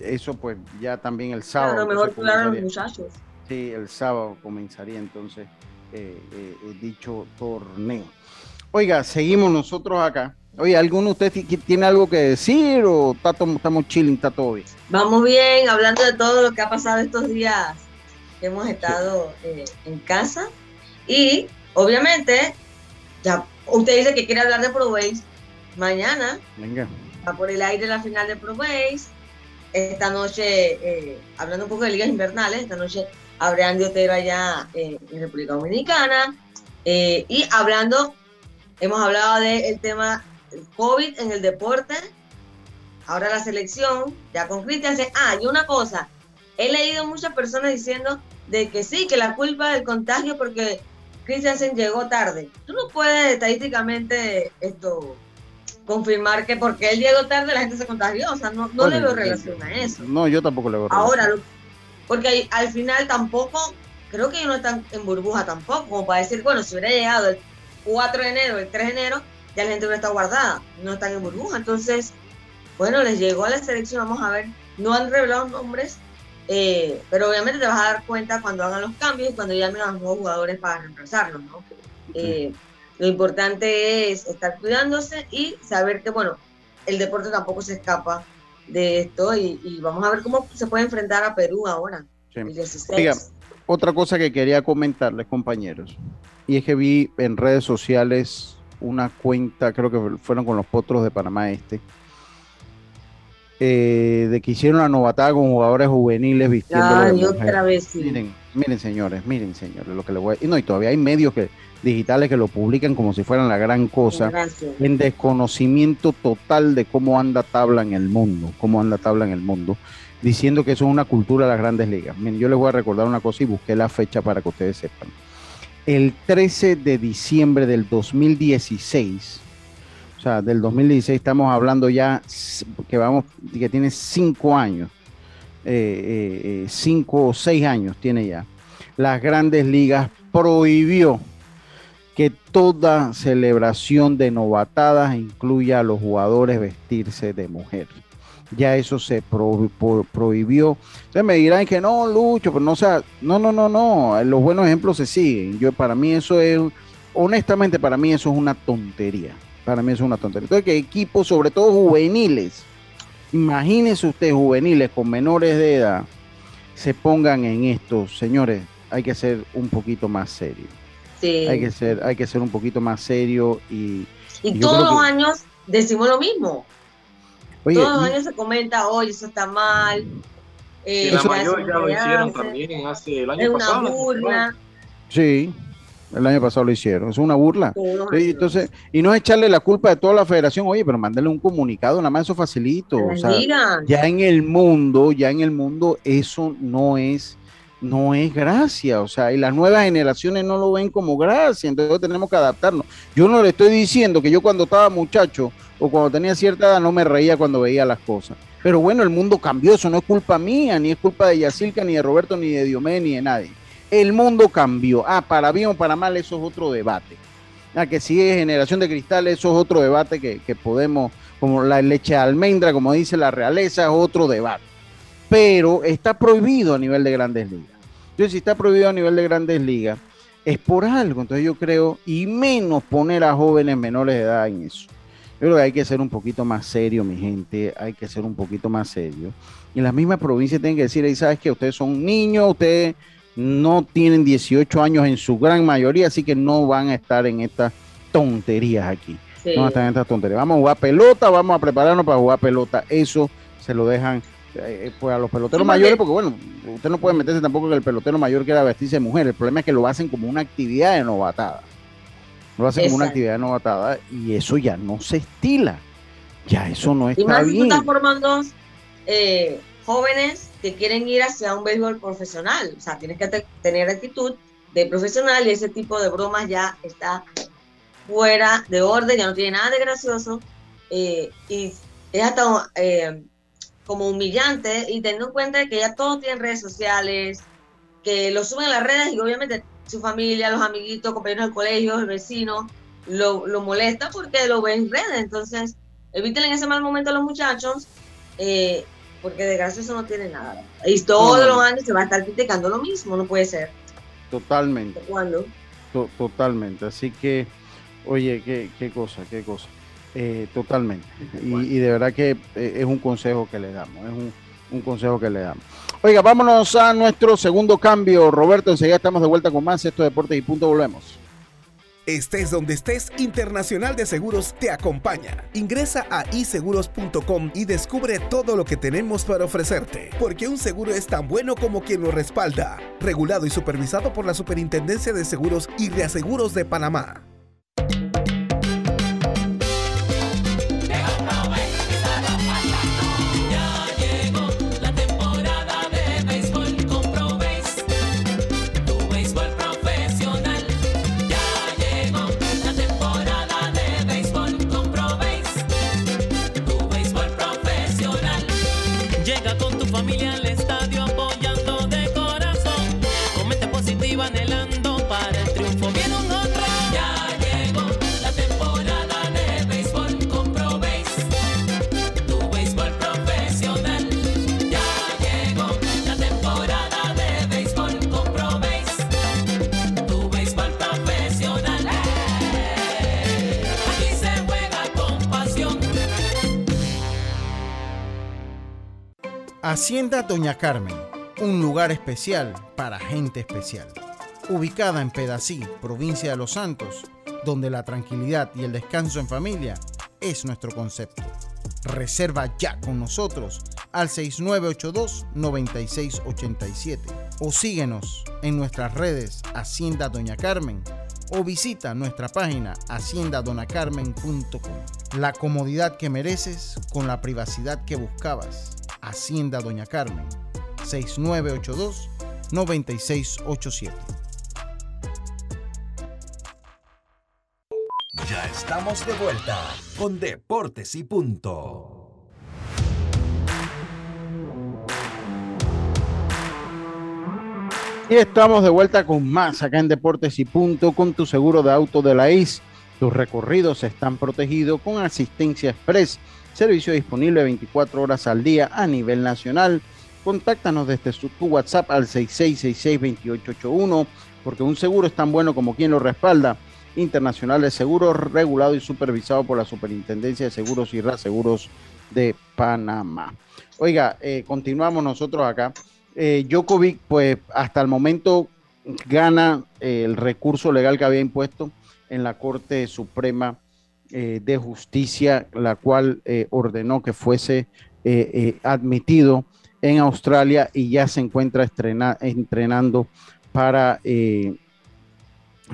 eso pues ya también el sábado. Claro, mejor a los muchachos. Sí, el sábado comenzaría entonces eh, dicho torneo. Oiga, seguimos nosotros acá. Oye, ¿alguno de ustedes ti- tiene algo que decir o está estamos chilling, está todo bien? Vamos bien, hablando de todo lo que ha pasado estos días hemos estado eh, en casa. Y obviamente, ya usted dice que quiere hablar de Pro Base. Mañana Venga. va por el aire la final de Pro Base. esta noche, eh, hablando un poco de ligas invernales, esta noche habrá Andy Otero allá en República Dominicana. Eh, y hablando, hemos hablado del tema del COVID en el deporte, ahora la selección, ya con Cristian. Ah, y una cosa, he leído muchas personas diciendo de que sí, que la culpa del contagio porque Christiansen llegó tarde. Tú no puedes estadísticamente esto confirmar que porque él llegó tarde la gente se contagió. O sea, no, no le veo relación a eso. No, yo tampoco le veo Ahora, porque al final tampoco, creo que ellos no están en burbuja tampoco, como para decir, bueno, si hubiera llegado el 4 de enero, el 3 de enero, ya la gente hubiera estado guardada. No están en burbuja. Entonces, bueno, les llegó a la selección, vamos a ver. No han revelado nombres, eh, pero obviamente te vas a dar cuenta cuando hagan los cambios y cuando llamen a los nuevos jugadores para reemplazarlos, ¿no? Eh, lo importante es estar cuidándose y saber que, bueno, el deporte tampoco se escapa de esto y, vamos a ver cómo se puede enfrentar a Perú ahora. otra cosa que quería comentarles, compañeros, y es que vi en redes sociales una cuenta, creo que fueron con los potros de Panamá Este, eh, de que hicieron la novatada con jugadores juveniles vistiendo. otra vez, Miren, miren, señores, miren, señores, lo que le voy a... Y no, y todavía hay medios que digitales que lo publican como si fueran la gran cosa, en desconocimiento total de cómo anda tabla en el mundo, cómo anda tabla en el mundo, diciendo que eso es una cultura de las grandes ligas. Miren, yo les voy a recordar una cosa y busqué la fecha para que ustedes sepan. El 13 de diciembre del 2016, o sea, del 2016 estamos hablando ya que vamos, que tiene cinco años, eh, eh, eh, cinco o seis años tiene ya. Las grandes ligas prohibió que toda celebración de novatadas incluya a los jugadores vestirse de mujer. Ya eso se prohibió. Ustedes me dirán que no, Lucho, pero no sea, no, no, no, no. Los buenos ejemplos se siguen. Yo para mí eso es, honestamente, para mí eso es una tontería. Para mí eso es una tontería. Entonces, que equipos, sobre todo juveniles, imagínense ustedes juveniles con menores de edad, se pongan en esto, señores, hay que ser un poquito más serios. Hay que ser, hay que ser un poquito más serio y. Y, todos los años decimos lo mismo. Todos los años se comenta, oye, eso está mal. Eh, la mayor ya lo hicieron también hace el año es pasado. Una burla. Sí, el año pasado lo hicieron. Es una burla. entonces, y no es echarle la culpa de toda la federación, oye, pero mándale un comunicado, nada más eso facilito. O sea, ya en el mundo, ya en el mundo, eso no es no es gracia, o sea, y las nuevas generaciones no lo ven como gracia, entonces tenemos que adaptarnos. Yo no le estoy diciendo que yo cuando estaba muchacho o cuando tenía cierta edad no me reía cuando veía las cosas. Pero bueno, el mundo cambió, eso no es culpa mía, ni es culpa de Yacilca, ni de Roberto, ni de Diomé, ni de nadie. El mundo cambió. Ah, para bien o para mal, eso es otro debate. Ah, que si es generación de cristal, eso es otro debate que, que podemos, como la leche de almendra, como dice la realeza, es otro debate. Pero está prohibido a nivel de grandes ligas. Entonces, si está prohibido a nivel de grandes ligas, es por algo. Entonces yo creo, y menos poner a jóvenes menores de edad en eso. Yo creo que hay que ser un poquito más serio, mi gente, hay que ser un poquito más serio. Y las mismas provincias tienen que decir, ahí sabes que ustedes son niños, ustedes no tienen 18 años en su gran mayoría, así que no van a estar en estas tonterías aquí. No van a estar en estas tonterías. Vamos a jugar pelota, vamos a prepararnos para jugar pelota. Eso se lo dejan eh, pues a los peloteros mayores, porque bueno, usted no puede meterse tampoco que el pelotero mayor quiera vestirse de mujer. El problema es que lo hacen como una actividad de novatada. Lo hacen como una actividad de novatada y eso ya no se estila. Ya eso no está y más bien. Si formando eh, jóvenes que quieren ir hacia un béisbol profesional. O sea, tienes que tener actitud de profesional y ese tipo de bromas ya está fuera de orden, ya no tiene nada de gracioso. Eh, y es hasta como humillante y teniendo en cuenta que ya todos tienen redes sociales, que lo suben a las redes y obviamente su familia, los amiguitos, compañeros del colegio, el vecino, lo, lo molesta porque lo ven en redes. Entonces, eviten en ese mal momento a los muchachos, eh, porque de gracioso no tiene nada. Y todos los años se va a estar criticando lo mismo, no puede ser. Totalmente. ¿Cuándo? totalmente. Así que, oye, qué, qué cosa, qué cosa. Eh, totalmente. Y, de verdad que eh, es un consejo que le damos, es un, un, consejo que le damos. Oiga, vámonos a nuestro segundo cambio. Roberto, enseguida estamos de vuelta con más. Esto Deportes y Punto, volvemos. Estés donde estés, Internacional de Seguros te acompaña. Ingresa a iseguros.com y descubre todo lo que tenemos para ofrecerte, porque un seguro es tan bueno como quien lo respalda. Regulado y supervisado por la Superintendencia de Seguros y Reaseguros de Panamá. Hacienda Doña Carmen, un lugar especial para gente especial. Ubicada en Pedací, provincia de Los Santos, donde la tranquilidad y el descanso en familia es nuestro concepto. Reserva ya con nosotros al 6982-9687 o síguenos en nuestras redes Hacienda Doña Carmen o visita nuestra página haciendadonacarmen.com. La comodidad que mereces con la privacidad que buscabas. Hacienda Doña Carmen, 6982-9687. Ya estamos de vuelta con Deportes y Punto. Y estamos de vuelta con más acá en Deportes y Punto con tu seguro de auto de la IS. Tus recorridos están protegidos con asistencia express Servicio disponible 24 horas al día a nivel nacional. Contáctanos desde tu WhatsApp al 6666-2881, porque un seguro es tan bueno como quien lo respalda. Internacional de Seguros, regulado y supervisado por la Superintendencia de Seguros y Reaseguros de Panamá. Oiga, eh, continuamos nosotros acá. Eh, Djokovic, pues hasta el momento gana eh, el recurso legal que había impuesto en la Corte Suprema eh, de Justicia, la cual eh, ordenó que fuese admitido en Australia y ya se encuentra entrenando para,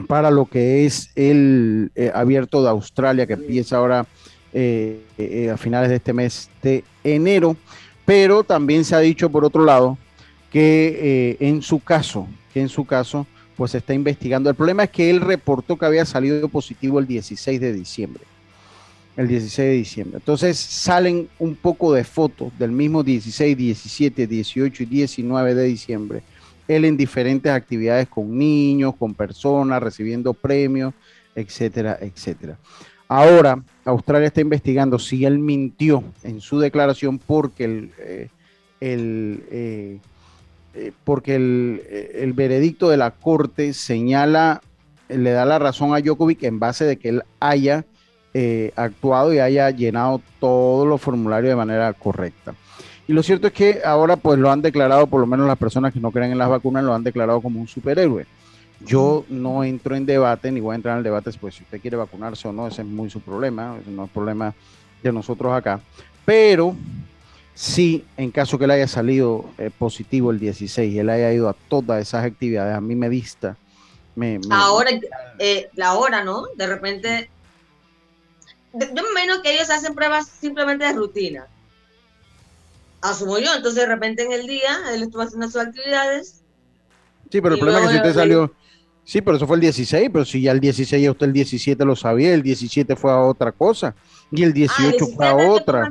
para lo que es el abierto de Australia, que empieza ahora a finales de este mes de enero. Pero también se ha dicho, por otro lado, que en su caso, que en su caso, pues está investigando. El problema es que él reportó que había salido positivo el 16 de diciembre el 16 de diciembre. Entonces salen un poco de fotos del mismo 16, 17, 18 y 19 de diciembre. Él en diferentes actividades con niños, con personas, recibiendo premios, etcétera, etcétera. Ahora, Australia está investigando si él mintió en su declaración porque el, eh, eh, eh, porque el, el, veredicto de la corte señala, le da la razón a Djokovic en base de que él haya eh, actuado y haya llenado todos los formularios de manera correcta. Y lo cierto es que ahora pues lo han declarado, por lo menos las personas que no creen en las vacunas, lo han declarado como un superhéroe. Yo no entro en debate, ni voy a entrar en el debate, pues si usted quiere vacunarse o no, ese es muy su problema, no es problema de nosotros acá. Pero si en caso que él haya salido eh, positivo el 16 y él haya ido a todas esas actividades, a mí me vista. Me, ahora, eh, la hora, ¿no? De repente yo menos que ellos hacen pruebas simplemente de rutina. Asumo yo, entonces de repente en el día él estuvo haciendo sus actividades. Sí, pero el problema es que si usted salió, sí, pero eso fue el 16, pero si ya el 16 ya usted el 17 lo sabía, el 17 fue a otra cosa y el 18 ah, fue a otra.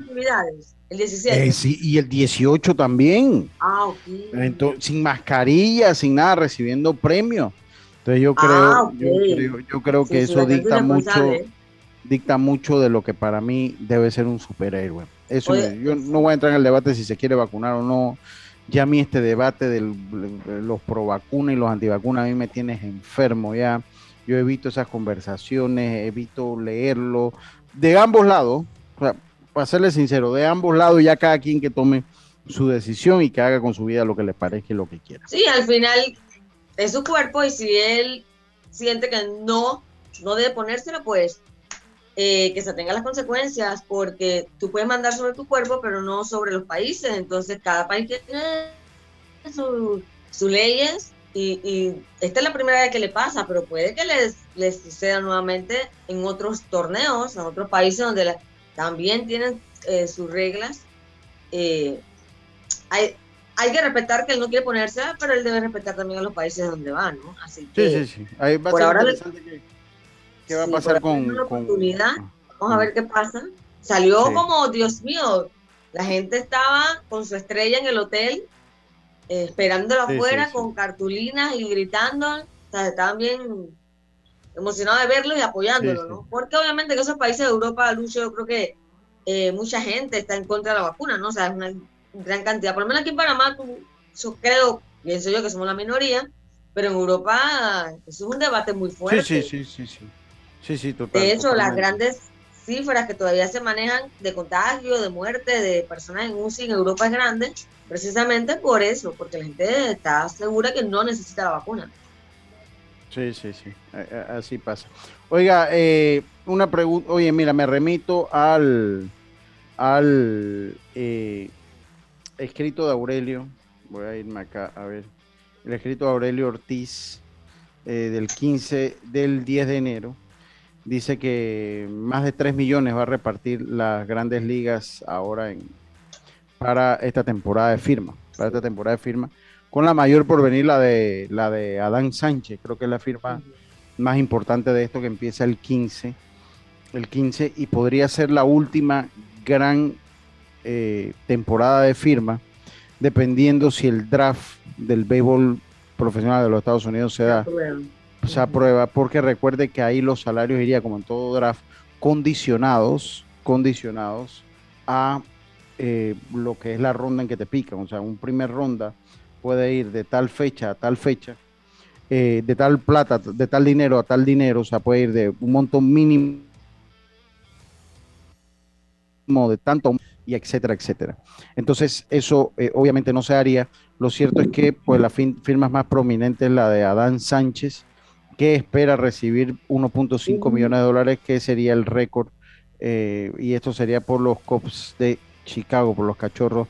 El 17. Eh, sí, y el 18 también. Ah, ok. Entonces, sin mascarilla, sin nada, recibiendo premios. Entonces yo ah, creo, yo creo, que eso dicta mucho dicta mucho de lo que para mí debe ser un superhéroe. Eso, yo no voy a entrar en el debate si se quiere vacunar o no. Ya a mí este debate de los pro vacunas y los antivacunas a mí me tienes enfermo ya. Yo he visto esas conversaciones, he visto leerlo de ambos lados. Para serle sincero, de ambos lados ya cada quien que tome su decisión y que haga con su vida lo que le parezca y lo que quiera. Sí, al final es su cuerpo y si él siente que no no debe ponérsela, pues eh, que se tengan las consecuencias, porque tú puedes mandar sobre tu cuerpo, pero no sobre los países. Entonces, cada país tiene sus leyes y, esta es la primera vez que le pasa, pero puede que les, les suceda nuevamente en otros torneos, en otros países donde también tienen eh, sus reglas. Eh, hay, hay que respetar que él no quiere ponerse, pero él debe respetar también a los países donde va, ¿no? Así que, sí, sí, sí. Ahí va a ser interesante qué va a pasar con, oportunidad. Vamos a ver qué pasa. Salió como, Dios mío, la gente estaba con su estrella en el hotel, eh, esperándolo afuera con cartulinas y gritando. O sea, estaban bien emocionados de verlo y apoyándolo, ¿no? Porque obviamente en esos países de Europa, Lucho, yo creo que eh, mucha gente está en contra de la vacuna, ¿no? O sea, es una gran cantidad. Por lo menos aquí en Panamá, yo creo, pienso yo que somos la minoría, pero en Europa eso es un debate muy fuerte. Sí, sí, sí, sí. Sí, sí, total, De hecho, las grandes cifras que todavía se manejan de contagio, de muerte de personas en UCI en Europa es grande, precisamente por eso, porque la gente está segura que no necesita la vacuna. Sí, sí, sí, así pasa. Oiga, eh, una pregunta, oye, mira, me remito al, al eh, escrito de Aurelio, voy a irme acá a ver, el escrito de Aurelio Ortiz eh, del 15, del 10 de enero, dice que más de 3 millones va a repartir las grandes ligas ahora en, para esta temporada de firma, para esta temporada de firma, con la mayor por venir la de, la de Adán Sánchez, creo que es la firma más importante de esto que empieza el 15, el 15 y podría ser la última gran eh, temporada de firma, dependiendo si el draft del béisbol profesional de los Estados Unidos se da, se aprueba, porque recuerde que ahí los salarios irían, como en todo draft, condicionados, condicionados a eh, lo que es la ronda en que te pican. O sea, un primer ronda puede ir de tal fecha a tal fecha, eh, de tal plata, de tal dinero a tal dinero, o sea, puede ir de un montón mínimo de tanto y etcétera, etcétera. Entonces, eso eh, obviamente no se haría. Lo cierto es que pues la firma más prominente es la de Adán Sánchez, que espera recibir 1.5 millones de dólares, que sería el récord, eh, y esto sería por los Cubs de Chicago, por los cachorros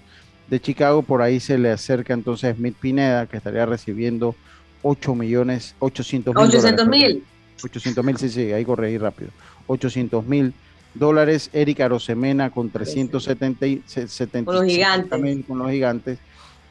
de Chicago. Por ahí se le acerca entonces Smith Pineda, que estaría recibiendo 8 millones, 800 mil. 800 mil. 800 mil, sí, sí, ahí corregí rápido. 800 mil dólares. Erika Rosemena con 370 con los gigantes. con los gigantes.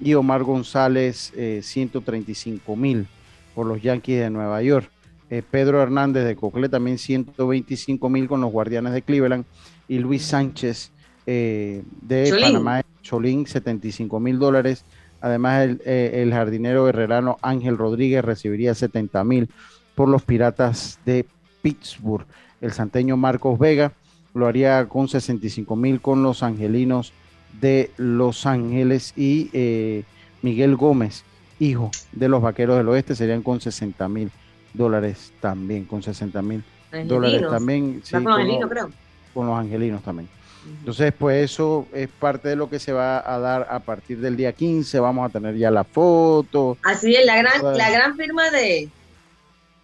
Y Omar González, 135 eh, mil por los Yankees de Nueva York. Eh, Pedro Hernández de Cocle también 125 mil con los Guardianes de Cleveland. Y Luis Sánchez eh, de Panamá, Cholín, 75 mil dólares. Además, el, el, jardinero herrerano Ángel Rodríguez recibiría 70 mil por los Piratas de Pittsburgh. El santeño Marcos Vega lo haría con 65 mil con los angelinos de Los Ángeles y eh, Miguel Gómez, hijo de los vaqueros del oeste, serían con 60 mil dólares también, con 60 mil dólares también. con, los creo. con los angelinos también. Entonces, pues eso es parte de lo que se va a dar a partir del día 15. Vamos a tener ya la foto. Así es, la gran, la gran firma de,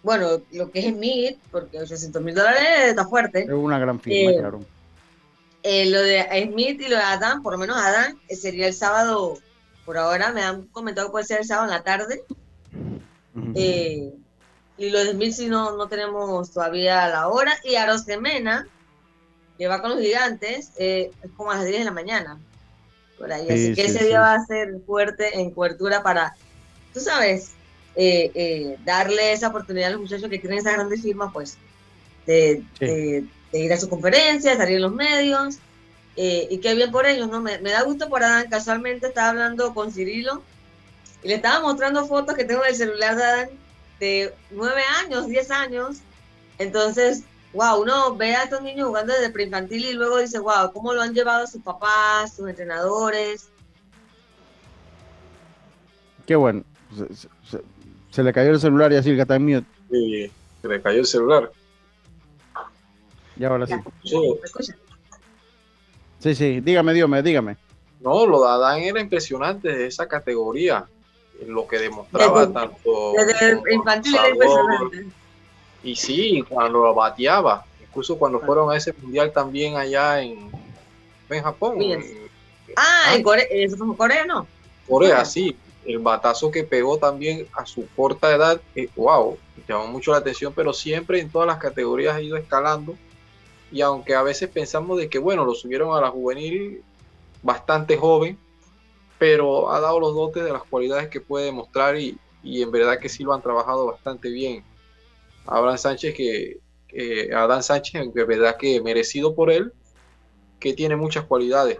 bueno, lo que es Smith, porque 800 mil dólares está fuerte. Es una gran firma, eh, claro. Eh, lo de Smith y lo de Adán, por lo menos Adán, eh, sería el sábado, por ahora me han comentado que puede ser el sábado en la tarde. y lo de Smith si no, no tenemos todavía la hora. Y Arosemena, que va con los gigantes, es como a las 10 de la mañana. Por ahí. Así que ese día va a ser fuerte en cobertura para, tú sabes, eh, eh, darle esa oportunidad a los muchachos que tienen esa grandes firma, pues, de, ir a su conferencia, salir en los medios, eh, y qué bien por ellos, ¿no? Me, da gusto por Adán, casualmente estaba hablando con Cirilo, y le estaba mostrando fotos que tengo en el celular de Adán de 9 años, 10 años, entonces, wow, uno ve a estos niños jugando desde preinfantil y luego dice, wow, cómo lo han llevado sus papás, sus entrenadores. Qué bueno. Se le cayó el celular y así el está en mute. Sí, se le cayó el celular. Y ahora sí. Sí, sí, dígame, dígame, dígame. No, lo de Adán era impresionante de esa categoría. Lo que demostraba tanto. Desde infantil era impresionante. Y sí, cuando lo bateaba, incluso cuando fueron a ese mundial también allá en, en Japón. ah, en Corea, eso fue Corea, ¿no? Corea, sí. El batazo que pegó también a su corta edad, eh, wow, llamó mucho la atención, pero siempre en todas las categorías ha ido escalando. Y aunque a veces pensamos de que, bueno, lo subieron a la juvenil bastante joven, pero ha dado los dotes de las cualidades que puede demostrar y, y en verdad que sí lo han trabajado bastante bien. Abraham Sánchez, que Adán Sánchez, en verdad que merecido por él, que tiene muchas cualidades.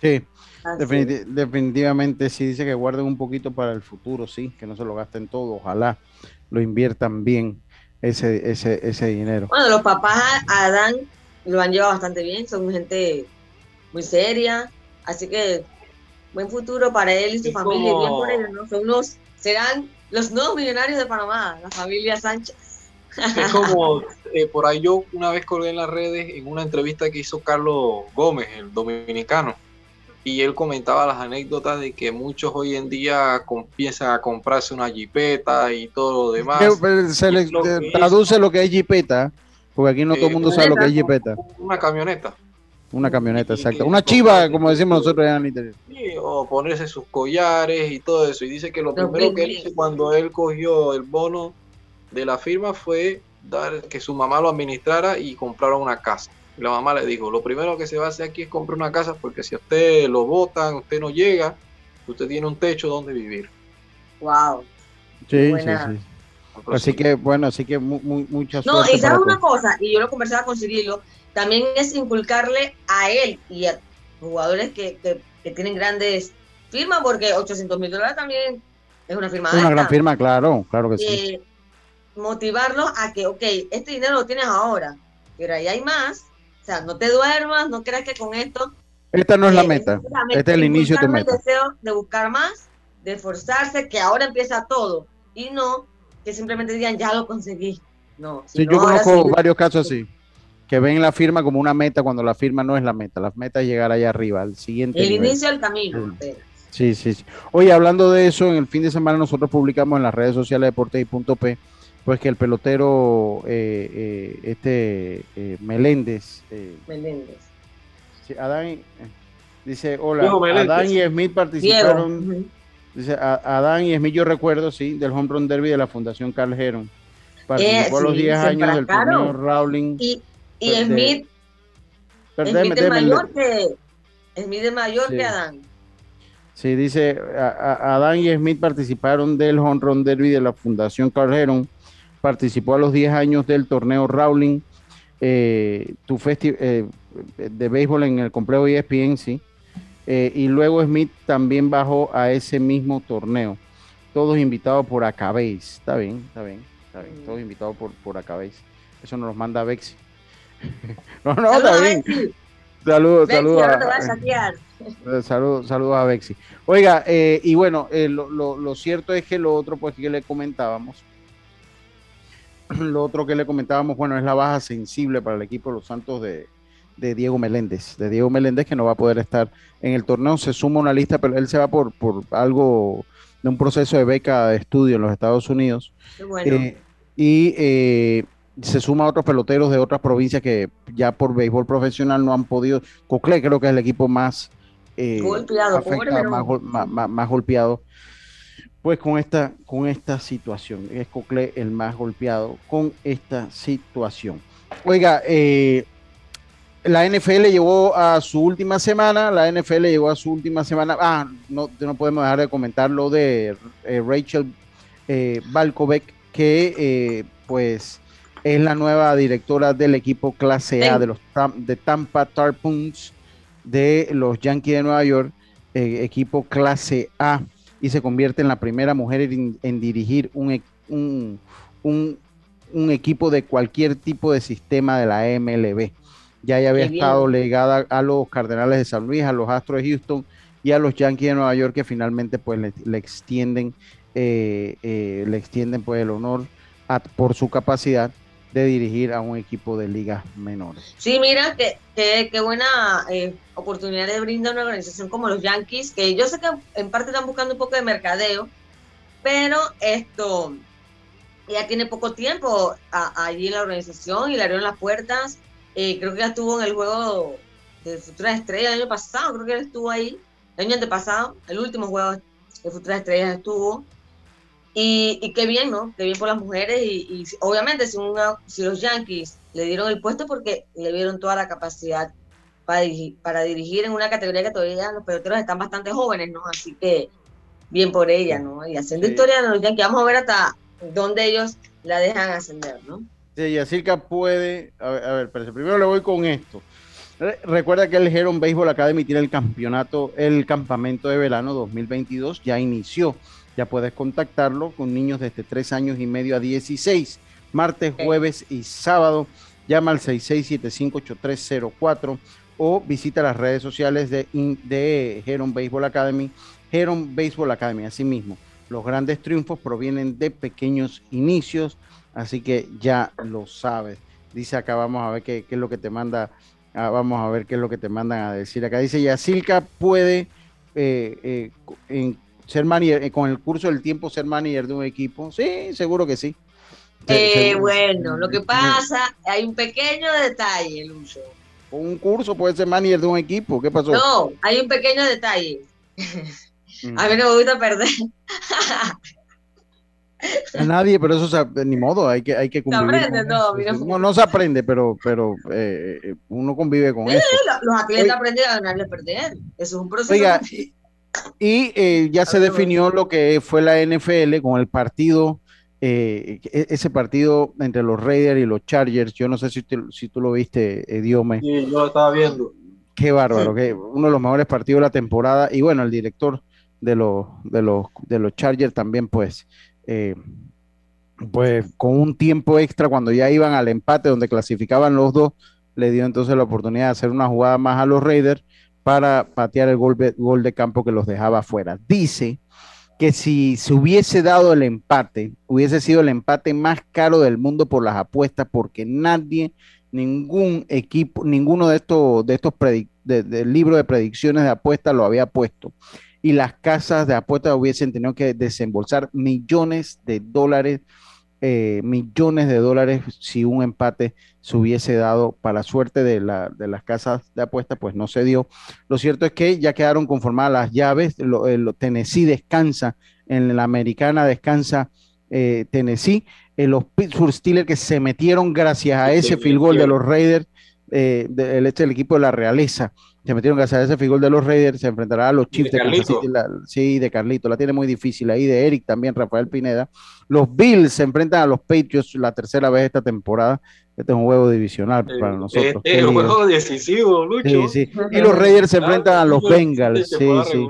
Sí, definitivamente sí dice que guarden un poquito para el futuro, sí, que no se lo gasten todo, ojalá lo inviertan bien ese, ese, ese dinero. Bueno, los papás a Adán lo han llevado bastante bien, son gente muy seria, así que buen futuro para él y su familia, bien por ellos, ¿no? Son unos, serán los nuevos millonarios de Panamá, la familia Sánchez. Es como, eh, por ahí yo una vez colgué en las redes en una entrevista que hizo Carlos Gómez, el dominicano, y él comentaba las anécdotas de que muchos hoy en día piensan a comprarse una jipeta y todo lo demás. Se le traduce lo que es jipeta, porque aquí no todo el mundo sabe lo que es jipeta. Una camioneta. Una camioneta, exacto. Una chiva, como decimos nosotros en el interior. o ponerse sus collares y todo eso. Y dice que lo primero que él hizo cuando él cogió el bono de la firma fue dar que su mamá lo administrara y compraron una casa la mamá le dijo, lo primero que se va a hacer aquí es comprar una casa porque si usted lo votan, usted no llega, usted tiene un techo donde vivir. Wow. Sí, sí, sí. Así que, bueno, así que muchas No, y sabes una cosa, y yo lo conversaba con Cirilo, también es inculcarle a él y a jugadores que, tienen grandes firmas, porque 800 mil dólares también es una firma. Una gran firma, claro, claro que sí. Eh, motivarlos a que, ok, este dinero lo tienes ahora, pero ahí hay más, o sea, no te duermas, no creas que con esto... Esta no es la eh, meta, este es el inicio de tu meta. El deseo de buscar más, de esforzarse, que ahora empieza todo, y no que simplemente digan, ya lo conseguí. No, sí, yo conozco varios casos así, que ven la firma como una meta cuando la firma no es la meta, la meta es llegar allá arriba, al siguiente El inicio del camino. Sí, sí, sí. Oye, hablando de eso, en el fin de semana nosotros publicamos en las redes sociales de Deportes y Punto P pues que el pelotero eh, eh, este eh, Meléndez. Meléndez. Adán dice, hola, Adán y Smith participaron. Dice, Adán y Smith yo recuerdo, sí, del Home Run Derby de la Fundación Carl Heron. Participó a los 10 años del torneo Rowling. Y, y Smith, Smith es mayor que Smith es mayor que Adán. Sí, dice, Adán y Smith participaron del Home Run Derby de la Fundación Carl Heron participó a los 10 años del torneo Rowling, eh, tu eh, de béisbol en el complejo ESPN, sí. Eh, y luego Smith también bajó a ese mismo torneo. Todos invitados por Acabéis. Está bien, está bien, está bien. Todos invitados por, por Acabéis. Eso nos los manda Bexi. no, no, está bien. Saludos, saludos a, saludos, saludos a Bexi. Oiga, y bueno, lo, lo, lo, cierto es que lo otro, pues que le comentábamos, lo otro que le comentábamos, bueno, es la baja sensible para el equipo de los Santos de, Diego Meléndez, de Diego Meléndez que no va a poder estar en el torneo. Se suma una lista, pero él se va por, por algo de un proceso de beca de estudio en los Estados Unidos. Eh, y eh, se suma a otros peloteros de otras provincias que ya por béisbol profesional no han podido. Cocle creo que es el equipo más eh, golpeado, más, golpeado pues con esta, con esta situación. Es Cocle el más golpeado con esta situación. Oiga, eh, la NFL llegó a su última semana, la NFL llegó a su última semana. Ah, no, no podemos dejar de comentar lo de eh, Rachel eh, que pues es la nueva directora del equipo clase A de los de Tampa Tarpons de los Yankees de Nueva York, equipo clase A y se convierte en la primera mujer en, dirigir e, un, un, equipo de cualquier tipo de sistema de la MLB. Ya, ya había estado legada a los Cardenales de San Luis, a los Astros de Houston y a los Yankees de Nueva York que finalmente pues le, extienden eh, eh, le extienden pues el honor por su capacidad de dirigir a un equipo de ligas menores. Sí, mira, qué que, buena eh, oportunidad de brinda una organización como los Yankees, que yo sé que en parte están buscando un poco de mercadeo, pero esto, ella tiene poco tiempo allí en la organización y le abrieron las puertas. Eh, creo que ella estuvo en el juego de Futuras Estrellas el año pasado, creo que ella estuvo ahí, el año antepasado, el último juego de Futuras Estrellas estuvo. Y, y qué bien, ¿no? Qué bien por las mujeres. Y, obviamente, si, si los Yankees le dieron el puesto porque le dieron toda la capacidad para dirigir, para dirigir en una categoría que todavía los peloteros están bastante jóvenes, ¿no? Así que bien por ella, ¿no? Y haciendo historia de los Yankees, vamos a ver hasta dónde ellos la dejan ascender, ¿no? Sí, Yacirca puede, a ver, a ver, pero primero le voy con esto. Recuerda que el Heron Baseball Academy tiene el campeonato, el campamento de verano 2022, ya inició. Ya puedes contactarlo con niños desde 3 años y medio a 16, martes, jueves y sábado. Llama al 66758304 o visita las redes sociales de, de Heron Baseball Academy, Heron Baseball Academy, así mismo. Los grandes triunfos provienen de pequeños inicios, así que ya lo sabes. Dice acá, vamos a ver qué, es lo que te manda, ah, vamos a ver qué es lo que te mandan a decir. Acá dice, Yacilca puede eh, eh, ser manager, eh, con el curso del tiempo ser manager de un equipo. Sí, seguro que sí. bueno, lo que pasa, hay un pequeño detalle, Lucho. Un curso puede ser manager de un equipo. ¿Qué pasó? No, hay un pequeño detalle. Mm. A mí no me gusta perder. A nadie, pero eso se, ni modo, hay que, hay que cumplir. Se aprende, no, no, se aprende, pero, pero eh, uno convive con eso. Los atletas aprenden a ganar y a perder. Eso es un proceso. Oiga, y, eh, ya se definió lo que fue la NFL con el partido, eh, e, ese partido entre los Raiders y los Chargers. Yo no sé si, si tú lo viste, Diome. Sí, yo lo estaba viendo. Qué bárbaro, que uno de los mejores partidos de la temporada. Y bueno, el director de los, de los, de los Chargers también, pues, eh, pues con un tiempo extra cuando ya iban al empate donde clasificaban los dos, le dio entonces la oportunidad de hacer una jugada más a los Raiders para patear el gol, gol de campo que los dejaba afuera. Dice que si se hubiese dado el empate, hubiese sido el empate más caro del mundo por las apuestas, porque nadie, ningún equipo, ninguno de estos, de estos del libro de predicciones de apuestas lo había puesto y las casas de apuestas hubiesen tenido que desembolsar millones de dólares, eh, millones de dólares si un empate se hubiese dado para suerte de, la, de, las casas de apuestas, pues no se dio. Lo cierto es que ya quedaron conformadas las llaves, lo, eh, Tennessee descansa, en la americana descansa eh, Tennessee, los Pittsburgh Steelers que se metieron gracias a ese field goal de los Raiders, del este el equipo de la realeza se metieron a ese figura de los Raiders, se enfrentará a los Chiefs de, sí, de Carlito, la tiene muy difícil ahí, de Eric también, Rafael Pineda. Los Bills se enfrentan a los Patriots la tercera vez esta temporada. Este es un juego divisional para nosotros. Es un juego decisivo, Lucho. Sí, sí. Y los Raiders se enfrentan a los Bengals. Sí, sí.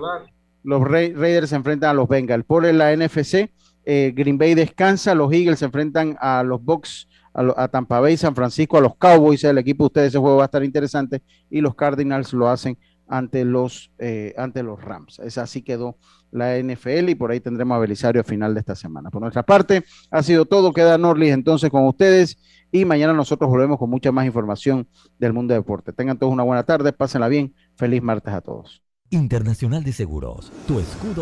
Los Raiders se enfrentan a los Bengals. Por la NFC, eh, Green Bay descansa, los Eagles se enfrentan a los Bucks a, Tampa Bay, San Francisco, a los Cowboys, el equipo de ustedes, ese juego va a estar interesante, y los Cardinals lo hacen ante los, eh, ante los Rams. Esa así quedó la NFL y por ahí tendremos a Belisario a final de esta semana. Por nuestra parte, ha sido todo. Queda Norlis entonces con ustedes y mañana nosotros volvemos con mucha más información del mundo de deporte. Tengan todos una buena tarde, pásenla bien. Feliz martes a todos. Internacional de Seguros, tu escudo.